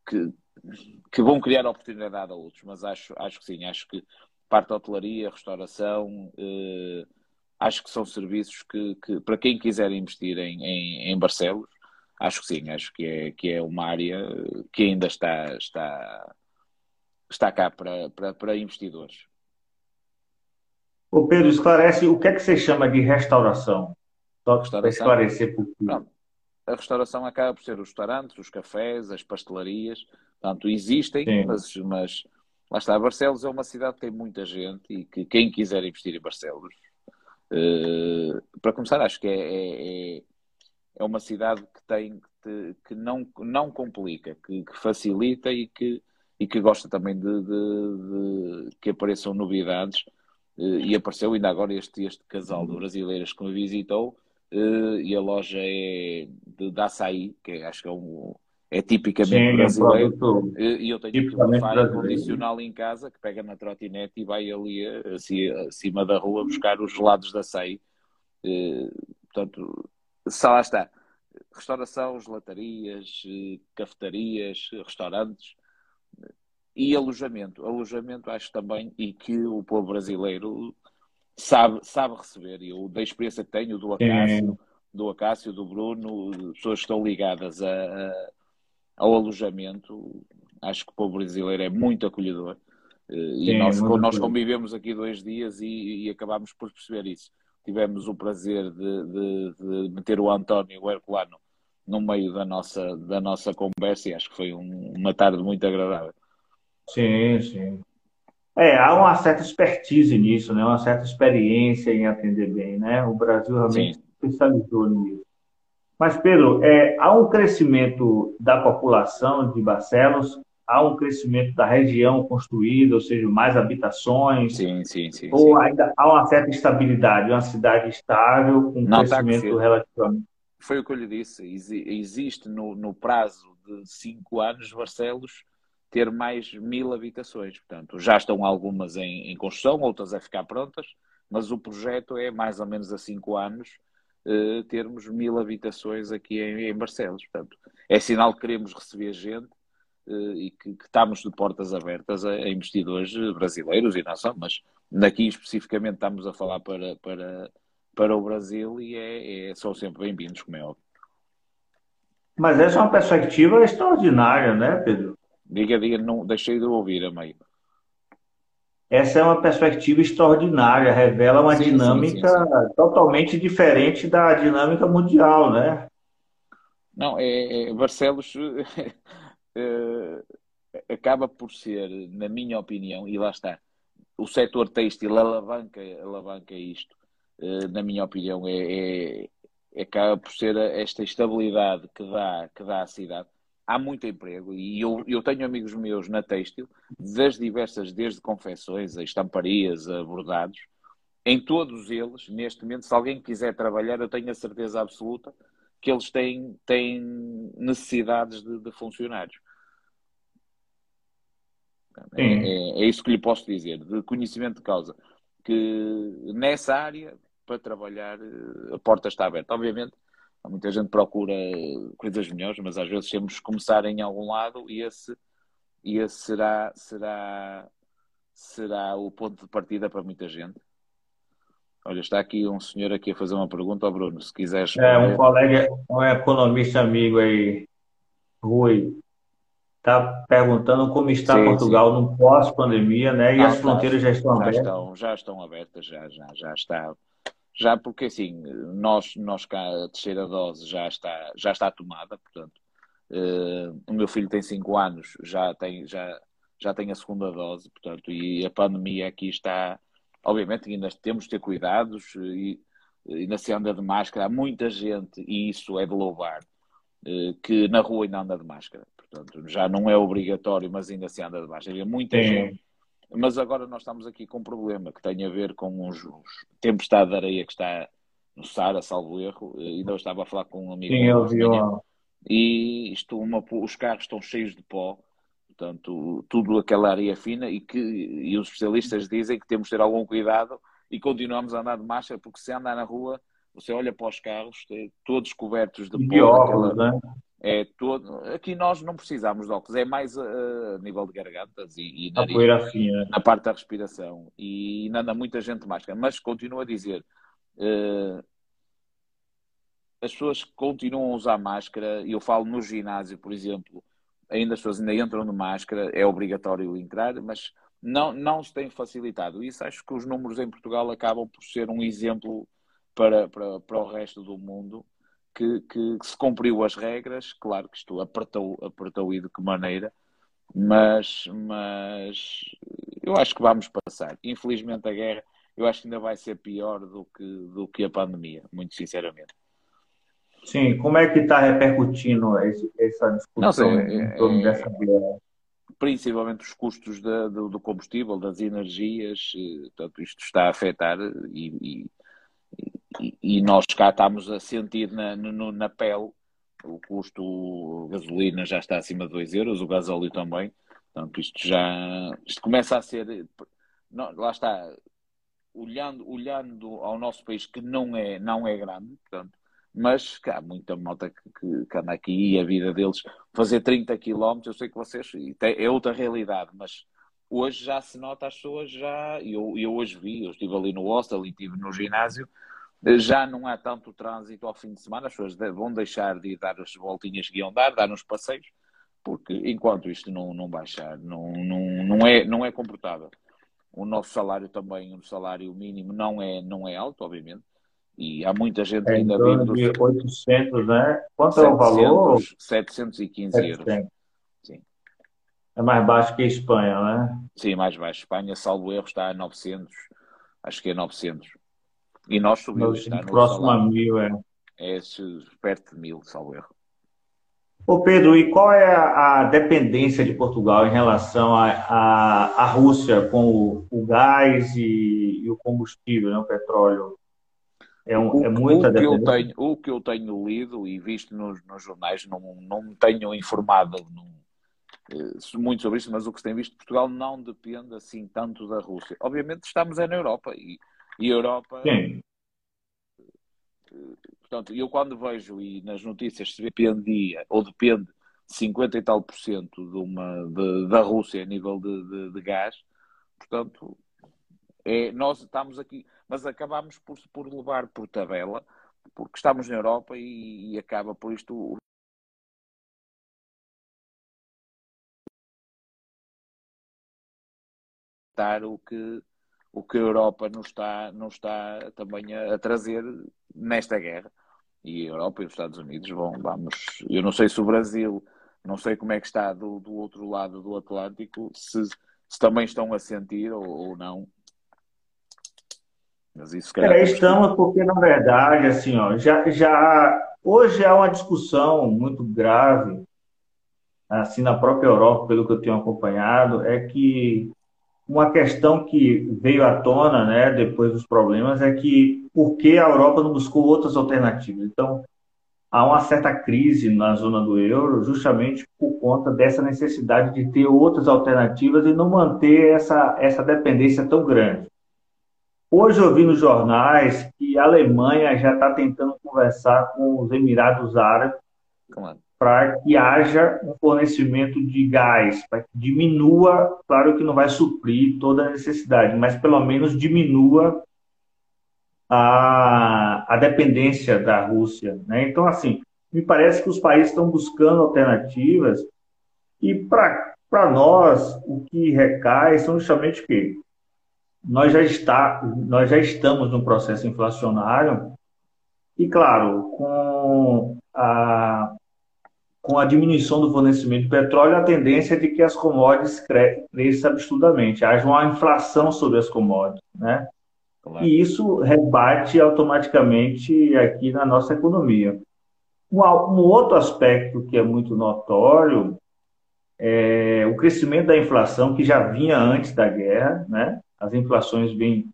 que, que, vão criar oportunidade a outros, mas acho, acho que sim, acho que parte da hotelaria, restauração, eh, acho que são serviços que, que, para quem quiser investir em, em, em Barcelos, acho que sim, acho que é, que é uma área que ainda está, está, está cá para, para, para investidores. Ô Pedro, esclarece o que é que você chama de restauração? Só para esclarecer por Pronto. A restauração acaba por ser os restaurantes, os cafés, as pastelarias. Portanto, existem, mas, mas lá está. Barcelos é uma cidade que tem muita gente e que quem quiser investir em Barcelos, uh, para começar, acho que é, é, é, é uma cidade que tem que, não, não complica, que, que, facilita e que, e que gosta também de, de, de que apareçam novidades eh, e apareceu ainda agora este, este casal de uhum. brasileiras que me visitou uh, e a loja é de, de açaí, que é, acho que é, um, é tipicamente Sim, brasileiro. Uh, e eu tenho aqui um condicional em casa que pega na trotinete e vai ali assim, acima da rua buscar os gelados de açaí. Uh, portanto, só lá está. Restauração, gelatarias, cafetarias, restaurantes e alojamento. Alojamento acho também, e que o povo brasileiro sabe, sabe receber. E eu, da experiência que tenho do Acácio, é. do Acácio, do Bruno, pessoas que estão ligadas a, a, ao alojamento, acho que o povo brasileiro é muito acolhedor. Uh, e Sim, nós, nós convivemos aqui dois dias e, e acabámos por perceber isso. Tivemos o prazer de, de, de meter o António Herculano no meio da nossa, da nossa conversa e acho que foi um, uma tarde muito agradável. Sim, sim. É, há uma certa expertise nisso, né? uma certa experiência em atender bem. Né? O Brasil realmente sim. especializou nisso. Mas, Pedro, é, há um crescimento da população de Barcelos, há um crescimento da região construída, ou seja, mais habitações. Sim, sim, sim. Ou sim. ainda há uma certa estabilidade, uma cidade estável, com um Não crescimento relativamente foi o que eu lhe disse, existe no, no prazo de cinco anos Barcelos ter mais mil habitações. Portanto, já estão algumas em, em, construção, outras a ficar prontas, mas o projeto é mais ou menos a cinco anos eh, termos mil habitações aqui em, em, Barcelos. Portanto, é sinal que queremos receber gente eh, e que, que, estamos de portas abertas a, a, investidores brasileiros e não só, mas daqui especificamente estamos a falar para, para para o Brasil e é, é, são sempre bem-vindos, como é óbvio. Mas essa é uma perspectiva extraordinária, né, Pedro? Diga, diga, não deixei de ouvir a meio. Essa é uma perspectiva extraordinária, revela uma sim, dinâmica sim, sim, totalmente diferente da dinâmica mundial, né? Não, é, é Barcelos é, acaba por ser, na minha opinião, e lá está, o setor têxtil alavanca, alavanca isto eh, na minha opinião, é, é, acaba por ser esta estabilidade que dá, que dá à cidade. Há muito emprego e eu, eu tenho amigos meus na têxtil, das diversas, desde confecções, a estamparias, a bordados, em todos eles, neste momento, se alguém quiser trabalhar, eu tenho a certeza absoluta que eles têm, têm necessidades de, de funcionários. É, é, é, isso que lhe posso dizer, de conhecimento de causa. Que nessa área para trabalhar, eh, a porta está aberta. Obviamente, muita gente procura coisas melhores, mas às vezes temos que começar em algum lado e esse, e esse será, será, será o ponto de partida para muita gente. Olha, está aqui um senhor aqui a fazer uma pergunta ao Bruno, se quiseres. É, um colega, um economista amigo aí, Rui, está perguntando como está sim, Portugal sim. no pós-pandemia, né? E Não, as fronteiras já estão já abertas. Estão, já estão abertas, já, já, já está já porque assim, nós, nós cá, a terceira dose já está, já está tomada, portanto, uh, o meu filho tem 5 anos, já tem, já, já tem a segunda dose, portanto, e a pandemia aqui está, obviamente ainda temos de ter cuidados e ainda se anda de máscara, há muita gente, e isso é de louvar, uh, que na rua ainda anda de máscara, portanto, já não é obrigatório, mas ainda se anda de máscara, e muita Sim. gente mas agora nós estamos aqui com um problema que tem a ver com os, os tempestade de areia que está no Sara, salvo erro. Ainda eu estava a falar com um amigo. Sim, eu vi E isto, uma, os carros estão cheios de pó, portanto, tudo aquela areia fina e que e os especialistas dizem que temos de ter algum cuidado e continuamos a andar de marcha, porque se andar na rua, você olha para os carros, todos cobertos de pó. Aquela, né? É todo... Aqui nós não precisamos de óculos, é mais a, a nível de gargantas e, e nariz, fina. na parte da respiração. E ainda anda muita gente máscara. Mas continuo a dizer, uh, as pessoas continuam a usar máscara, e eu falo no ginásio, por exemplo, ainda as pessoas ainda entram de máscara, é obrigatório entrar, mas não, não se tem facilitado. Isso acho que os números em Portugal acabam por ser um exemplo para, para, para o resto do mundo que, que, se cumpriu as regras, claro que isto apertou, apertou e de que maneira, mas, mas eu acho que vamos passar. Infelizmente a guerra eu acho que ainda vai ser pior do que, do que a pandemia, muito sinceramente. Sim, como é que está repercutindo esse, essa discussão sei, em torno é, dessa guerra? Principalmente os custos da, do, do, combustível, das energias, portanto, isto está a afetar e, e e, nós cá estamos a sentir na, no, na pele o custo gasolina já está acima de 2 euros, o gasóleo também. Portanto, isto já isto começa a ser. Não, lá está, olhando, olhando ao nosso país que não é, não é grande, portanto, mas há muita moto que, que, que, anda aqui e a vida deles fazer 30 km, eu sei que vocês é outra realidade, mas hoje já se nota as pessoas já, eu, eu hoje vi, eu estive ali no hostel e estive no ginásio, já não há tanto trânsito ao fim de semana, as pessoas vão deixar de dar as voltinhas que iam dar, dar uns passeios, porque enquanto isto não, não baixar, não, não, não, é, não é comportável. O nosso salário também, o salário mínimo não é, não é alto, obviamente, e há muita gente é, ainda vindo... de 800, né? Quanto 700, é o valor? 715 700. euros. Sim. É mais baixo que a Espanha, né? Sim, mais baixo. Espanha, salvo erro, está a 900. Acho que é 900. E nós subimos. No próximo a mil, é. É perto de mil, salvo erro. Ô Pedro, e qual é a dependência de Portugal em relação à Rússia com o, o gás e, e, o combustível, né, o petróleo? É, um, o, é muita o que, eu tenho, o que eu tenho lido e visto nos, nos jornais, não, não me tenho informado não, eh, muito sobre isso, mas o que se tem visto, Portugal não depende assim tanto da Rússia. Obviamente estamos é na Europa e, e a Europa... Sim. Portanto, eu quando vejo e nas notícias se dependia, ou depende 50 e tal por cento de uma, de, da Rússia a nível de, de, de, gás, portanto, é, nós estamos aqui, mas acabamos por, por levar por tabela, porque estamos na Europa e, e acaba por isto o que o que a Europa não está, não está também a, a trazer nesta guerra e a Europa e os Estados Unidos vão, vamos, eu não sei se o Brasil, não sei como é que está do, do outro lado do Atlântico, se, se também estão a sentir ou, ou não. Mas isso é, estamos porque na verdade assim, ó, já, já hoje há uma discussão muito grave assim na própria Europa, pelo que eu tenho acompanhado, é que uma questão que veio à tona, né, depois dos problemas, é que por que a Europa não buscou outras alternativas? Então, há uma certa crise na zona do euro, justamente por conta dessa necessidade de ter outras alternativas e não manter essa, essa dependência tão grande. Hoje eu vi nos jornais que a Alemanha já está tentando conversar com os Emirados Árabes claro para que haja um fornecimento de gás, para que diminua, claro que não vai suprir toda a necessidade, mas pelo menos diminua a, a dependência da Rússia. Né? Então, assim, me parece que os países estão buscando alternativas e para nós o que recai são justamente o quê? Nós já, está, nós já estamos num processo inflacionário e, claro, com a, com a diminuição do fornecimento de petróleo, a tendência é de que as commodities cresçam absurdamente, haja uma inflação sobre as commodities, né? Claro. E isso rebate automaticamente aqui na nossa economia. Um, um, outro aspecto que é muito notório é o crescimento da inflação, que já vinha antes da guerra, né? As inflações vêm,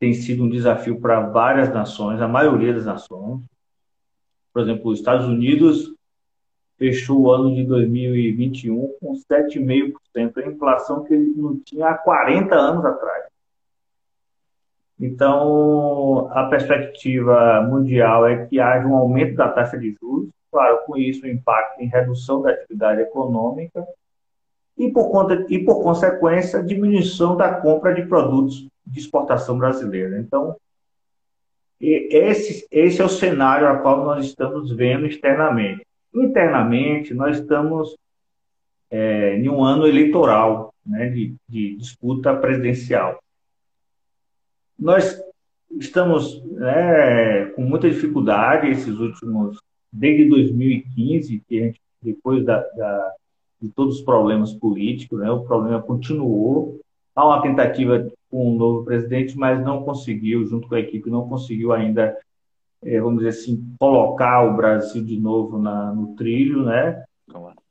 têm sido um desafio para várias nações, a maioria das nações. Por exemplo, os Estados Unidos fechou o ano de 2021 com 7,5%, a inflação que ele não tinha há 40 anos atrás. Então, a perspectiva mundial é que haja um aumento da taxa de juros, claro, com isso o impacto em redução da atividade econômica e, por, conta, e, por consequência, diminuição da compra de produtos de exportação brasileira. Então, esse, esse é o cenário a qual nós estamos vendo externamente. Internamente, nós estamos é, em um ano eleitoral, né, de, de disputa presidencial. Nós estamos né, com muita dificuldade esses últimos, desde 2015, que a gente, depois da, da, de todos os problemas políticos, né, o problema continuou. Há uma tentativa com um novo presidente, mas não conseguiu, junto com a equipe, não conseguiu ainda é, vamos dizer assim, colocar o Brasil de novo na, no trilho, né?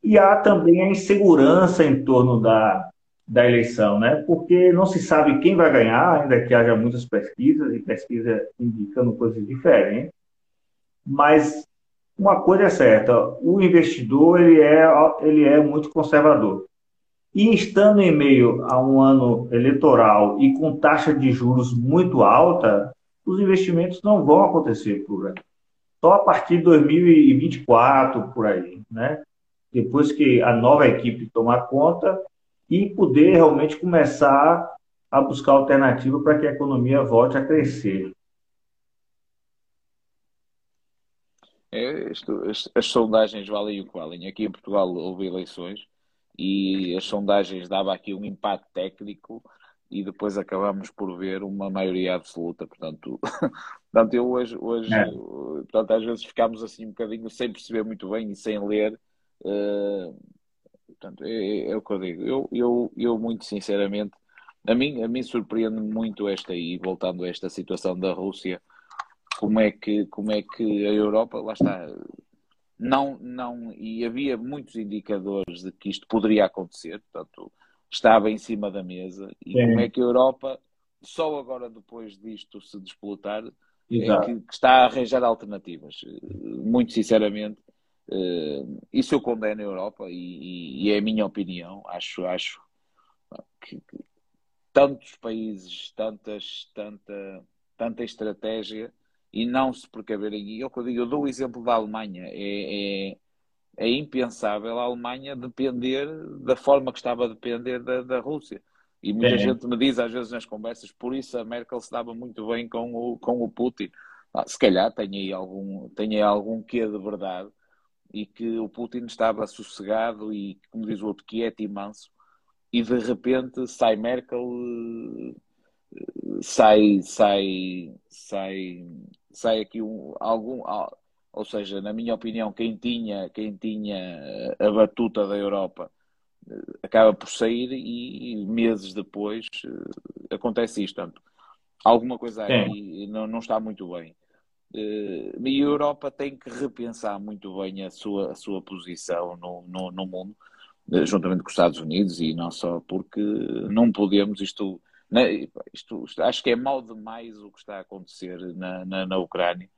E há também a insegurança em torno da, da eleição, né? Porque não se sabe quem vai ganhar, ainda que haja muitas pesquisas e pesquisas indicando coisas diferentes. Mas uma coisa é certa, o investidor ele é, ele é muito conservador. E estando em meio a um ano eleitoral e com taxa de juros muito alta, os investimentos não vão acontecer por aí. Só a partir de 2024, por aí, né? Depois que a nova equipe tomar conta e poder realmente começar a buscar alternativa para que a economia volte a crescer. É, isto, as, as, sondagens valem o que valem. Aqui em Portugal houve eleições e as sondagens davam aqui um impacto técnico e depois acabamos por ver uma maioria absoluta. Portanto, portanto eu hoje, hoje é. portanto, às vezes ficamos assim um bocadinho sem perceber muito bem e sem ler. Uh, portanto, é, é, é, o que eu digo. Eu, eu, eu muito sinceramente, a mim, a mim surpreende muito esta aí, voltando a esta situação da Rússia, como é que, como é que a Europa, lá está, não, não, e havia muitos indicadores de que isto poderia acontecer, portanto, estava em cima da mesa, e Sim. como é que a Europa, só agora depois disto se desplotar, é que, que, está a arranjar alternativas. Muito sinceramente, uh, isso eu condeno a Europa e, e, é a minha opinião. Acho, acho que, que tantos países, tantas, tanta, tanta estratégia e não se precaverem. E eu, eu dou o exemplo da Alemanha. É, é, é, impensável a Alemanha depender da forma que estava a depender da, da Rússia. E muita é. gente me diz, às vezes nas conversas, por isso a Merkel se dava muito bem com o, com o Putin. Ah, se calhar tem aí, algum, tem aí algum quê de verdade e que o Putin estava sossegado e, como diz o outro, quieto e manso. E de repente sai Merkel, sai, sai, sai sai aqui um, algum, ou seja, na minha opinião, quem tinha, quem tinha a batuta da Europa eh, acaba por sair e, meses depois eh, acontece isto. Portanto, alguma coisa aí não, não está muito bem. Eh, e a Europa tem que repensar muito bem a sua, a sua posição no, no, no mundo, juntamente com os Estados Unidos, e não só porque não podemos, isto né? Isto, isto, acho que é mal demais o que está a acontecer na, na, na Ucrânia.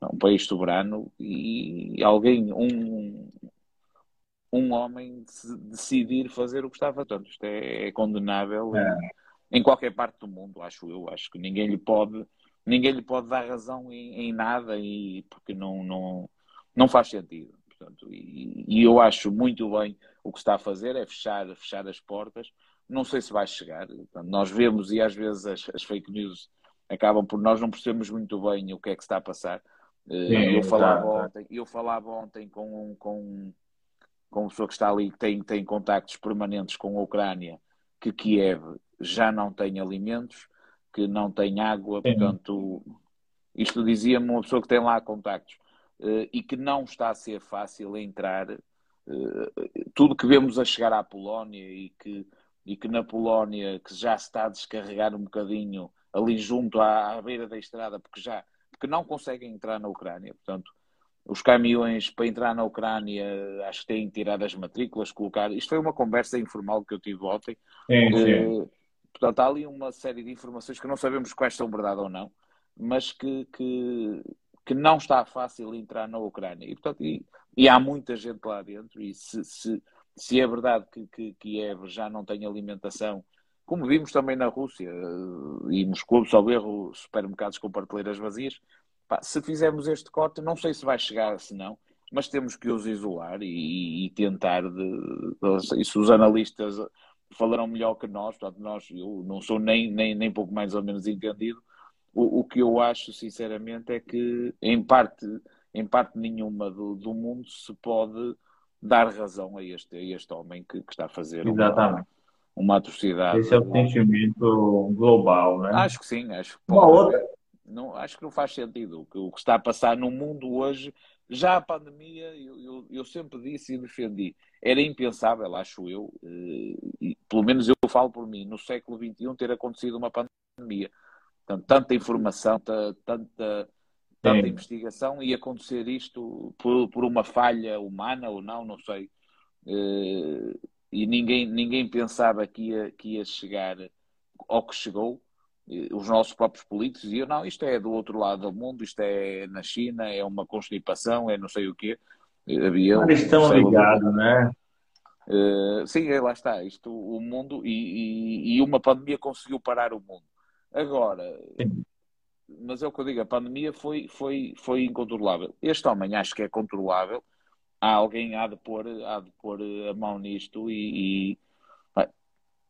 É um país soberano e alguém, um, um homem decidir fazer o que está a fazer. Isto é, é condenável é. Em, em, qualquer parte do mundo, acho eu. Acho que ninguém lhe pode, ninguém lhe pode dar razão em, em nada e porque não, não, não faz sentido. Portanto, e, e, eu acho muito bem o que está a fazer é fechar, fechar as portas não sei se vai chegar. Nós vemos e às vezes as, as, fake news acabam por nós não percebemos muito bem o que é que está a passar. Sim, eu, falava tá, ontem, eu falava ontem com, com, com uma pessoa que está ali que tem, tem contactos permanentes com a Ucrânia, que Kiev já não tem alimentos, que não tem água, Sim. portanto, isto dizia-me uma pessoa que tem lá contactos eh, e que não está a ser fácil entrar. Eh, tudo que vemos a chegar à Polónia e que e que na Polónia, que já se está a descarregar um bocadinho ali junto à, à beira da estrada, porque já porque não conseguem entrar na Ucrânia. Portanto, os caminhões para entrar na Ucrânia acho que têm que tirar as matrículas, colocar. Isto foi uma conversa informal que eu tive ontem. Sim, sim. Uh, portanto, há ali uma série de informações que não sabemos quais são verdade ou não, mas que, que, que não está fácil entrar na Ucrânia. E, portanto, e, e há muita gente lá dentro, e se, se se é verdade que, que Kiev já não tem alimentação, como vimos também na Rússia eh, e Moscou, só erro, supermercados com prateleiras vazias, pá, se fizermos este corte, não sei se vai chegar, se não, mas temos que os isolar e, e tentar, de, de, os analistas falarão melhor que nós, portanto, nós, eu não sou nem, nem, nem pouco mais ou menos entendido, o, o que eu acho, sinceramente, é que em parte, em parte nenhuma do, do mundo se pode dar razão a este, a este homem que, que está a fazer uma, uma atrocidade. Esse é o sentimento global, né? Acho que sim, acho que pode, outra... não, acho que não faz sentido. O que, está a passar no mundo hoje, já a pandemia, eu, eu, eu sempre disse e defendi, era impensável, acho eu, eh, e, pelo menos eu falo por mim, no século XXI ter acontecido uma pandemia. Portanto, tanta informação, tanta tanta Sim. investigação e acontecer isto por, por uma falha humana ou não, não sei. Uh, e ninguém, ninguém pensava que ia, que ia chegar ao que chegou. Os nossos próprios políticos diziam: não, isto é do outro lado do mundo, isto é na China, é uma constipação, é não sei o quê. Havia, Eles estão ligados, né? Uh, sim, é, lá está. Isto, o mundo e, e, e, uma pandemia conseguiu parar o mundo. Agora, sim mas é o que eu digo, a pandemia foi, foi, foi incontrolável. Este homem acho que é controlável. Há alguém há de pôr, há de pôr a mão nisto e,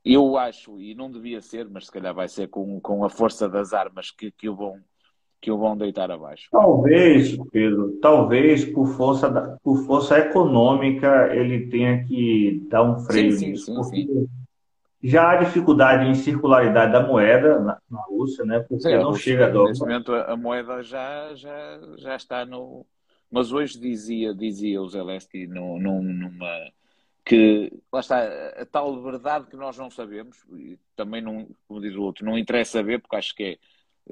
e eu acho, e não devia ser, mas se calhar vai ser com, com a força das armas que, que o vão que o vão deitar abaixo. Talvez, Pedro, talvez por força, da, por força econômica ele tenha que dar um freio sim, nisso, sim, porque sim. já há dificuldade em circularidade da moeda na, na Rússia, né? Porque sim, não chega a Neste momento a moeda já, já, já está no. Mas hoje dizia, dizia o Zelensky numa que lá está a tal verdade que nós não sabemos, e também não, como diz o outro, não interessa saber, porque acho que é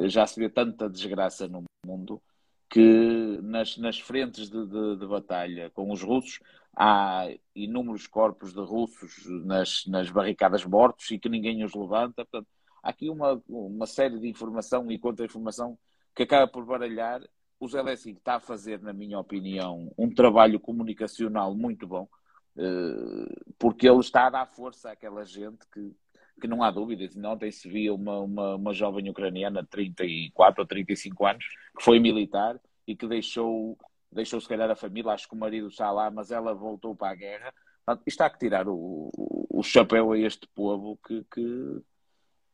já se vê tanta desgraça no mundo que nas, nas frentes de, de, de, batalha com os russos há inúmeros corpos de russos nas, nas barricadas mortos e que ninguém os levanta. Portanto, há aqui uma, uma série de informação e contra-informação que acaba por baralhar. O Zelensky está a fazer, na minha opinião, um trabalho comunicacional muito bom, eh, porque ele está a dar força àquela gente que, que não há dúvidas. Ontem se via uma, uma, uma jovem ucraniana de 34 ou 35 anos que foi militar e que deixou, deixou se calhar a família, acho que o marido está lá, mas ela voltou para a guerra. Isto há que tirar o, o, o chapéu a este povo que, que,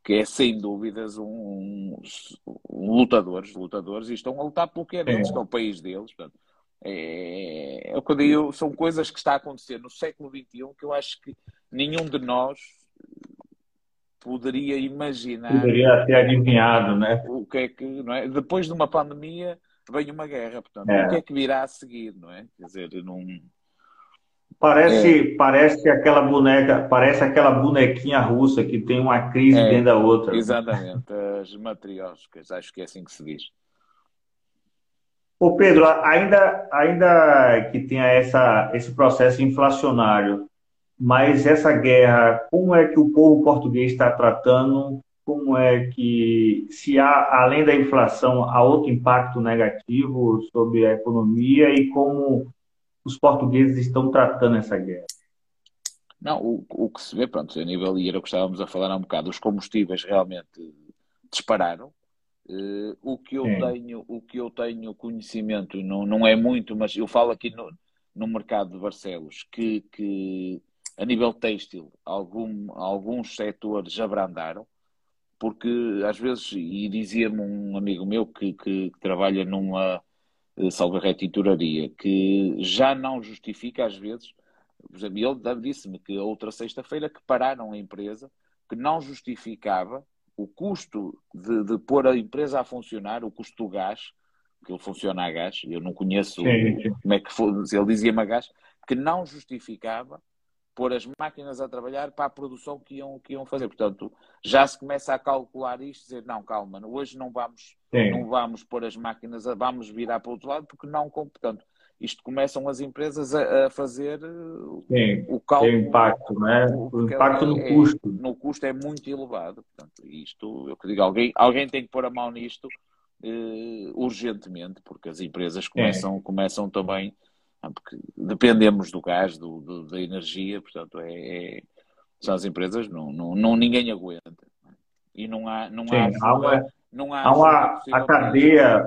que é sem dúvidas um, um, lutadores, lutadores, e estão a lutar pelo que é deles, é. que é o país deles. Portanto, é, é o que eu digo, são coisas que está a acontecer no século XXI que eu acho que nenhum de nós poderia imaginar. Poderia ter adivinhado, né? O que é que, não é? Depois de uma pandemia vem uma guerra, portanto, é. o que é que virá a seguir, não é? Quer dizer, não. Parece, é. parece aquela boneca, parece aquela bonequinha russa que tem uma crise é, dentro da outra. Exatamente, as matrioscas, acho que é assim que se diz. Ô Pedro, ainda, ainda que tenha essa, esse processo inflacionário, mas essa guerra, como é que o povo português está tratando? Como é que, se há, além da inflação, há outro impacto negativo sobre a economia e como os portugueses estão tratando essa guerra? Não, o, o que se vê, pronto, a nível, e era o que estávamos a falar há um bocado, os combustíveis realmente dispararam. Uh, o que eu Sim. tenho, o que eu tenho conhecimento não, não é muito, mas eu falo aqui no, no mercado de Barcelos que, que a nível têxtil, algum, alguns setores abrandaram, porque às vezes, e dizia-me um amigo meu que, que, que trabalha numa uh, salva tinturaria, que já não justifica às vezes, por exemplo, ele disse-me que outra sexta-feira que pararam a empresa, que não justificava o custo de, de pôr a empresa a funcionar, o custo do gás, que ele funciona a gás, eu não conheço sim, sim. como é que foi, ele dizia-me a gás, que não justificava pôr as máquinas a trabalhar para a produção que iam, que iam fazer. Portanto, já se começa a calcular isto, dizer, não, calma, hoje não vamos, não vamos pôr as máquinas, a, vamos virar para o outro lado, porque não, portanto, isto começam as empresas a, a fazer Sim, o cálculo. Tem impacto, né? O, impacto no é, custo. No custo é muito elevado. Portanto, isto, eu que digo, alguém, alguém tem que pôr a mão nisto uh, urgentemente, porque as empresas começam, é. começam também porque dependemos do gás, do, do da energia, portanto, é, é, são as empresas, não, não, não ninguém aguenta. E não há, não Sim, há, ajuda, há uma, não há, há uma, a cadeia,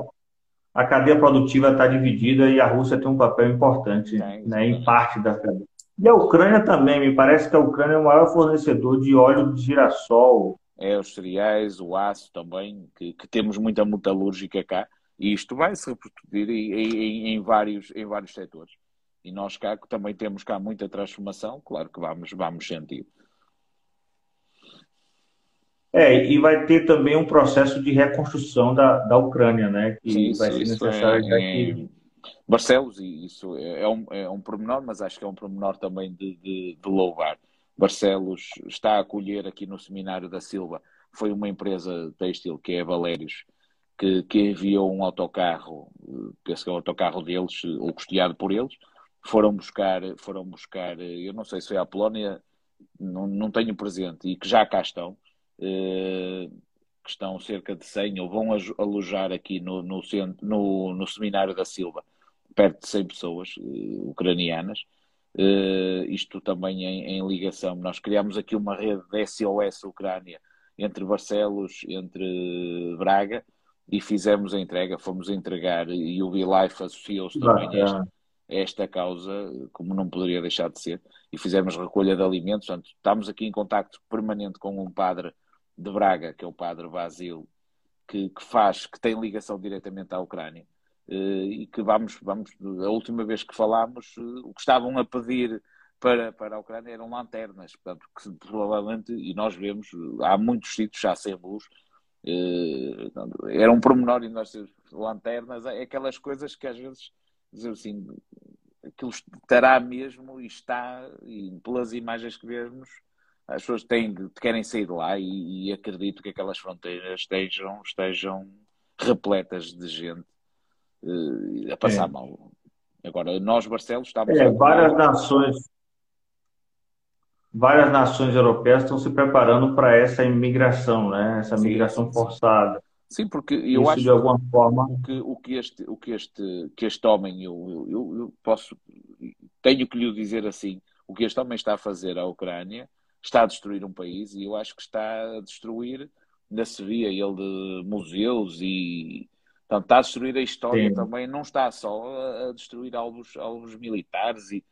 a cadeia produtiva está dividida e a Rússia tem um papel importante né, em parte da cadeia. E a Ucrânia também, me parece que a Ucrânia é o maior fornecedor de óleo de girassol. É, os cereais, o aço também, que, que temos muita metalúrgica cá. E isto vai se repercutir em, em, vários, em vários setores. E nós cá também temos cá muita transformação, claro que vamos, vamos sentir. É, e vai ter também um processo de reconstrução da, da Ucrânia, né? Que sim, vai ser necessário é, em Barcelos, e isso é, é um, é um pormenor, mas acho que é um pormenor também de, de, de louvar. Barcelos está a acolher aqui no Seminário da Silva, foi uma empresa têxtil que é Valérios, que, que enviou um autocarro, penso que é o autocarro deles, ou custeado por eles, foram buscar, foram buscar, eu não sei se foi à Polónia, não, não tenho presente, e que já cá estão, eh, que estão cerca de 100, ou vão alojar aqui no, no, centro, no, no Seminário da Silva, perto de 100 pessoas eh, ucranianas, eh, isto também em, em, ligação, nós criamos aqui uma rede de SOS Ucrânia, entre Barcelos, entre Braga, e fizemos a entrega, fomos entregar e o BeLife associou-se também a esta, a esta, causa, como não poderia deixar de ser, e fizemos recolha de alimentos, portanto, estamos aqui em contacto permanente com um padre de Braga, que é o padre Basil, que, que, faz, que tem ligação diretamente à Ucrânia. e que vamos, vamos, a última vez que falámos, o que estavam a pedir para, para a Ucrânia eram lanternas, portanto, que provavelmente, e nós vemos, há muitos sítios já sem luz, era um pormenor e nós lanternas, é aquelas coisas que às vezes, dizer assim, aquilo estará mesmo e está, e pelas imagens que vemos, as pessoas têm, querem sair de lá e, e acredito que aquelas fronteiras estejam, estejam repletas de gente uh, a passar é. mal. Agora, nós, Barcelos, estamos... É, várias nações várias nações europeias estão se preparando para essa imigração, né? essa migração forçada. Sim, porque eu Isso, acho de alguma forma que o que este, o que este, que este homem, eu, eu, eu posso, tenho que lhe dizer assim, o que este homem está a fazer à Ucrânia está a destruir um país e eu acho que está a destruir, ainda se via ele de museus e portanto, está a destruir a história Sim. também, não está só a, destruir alvos, alvos militares e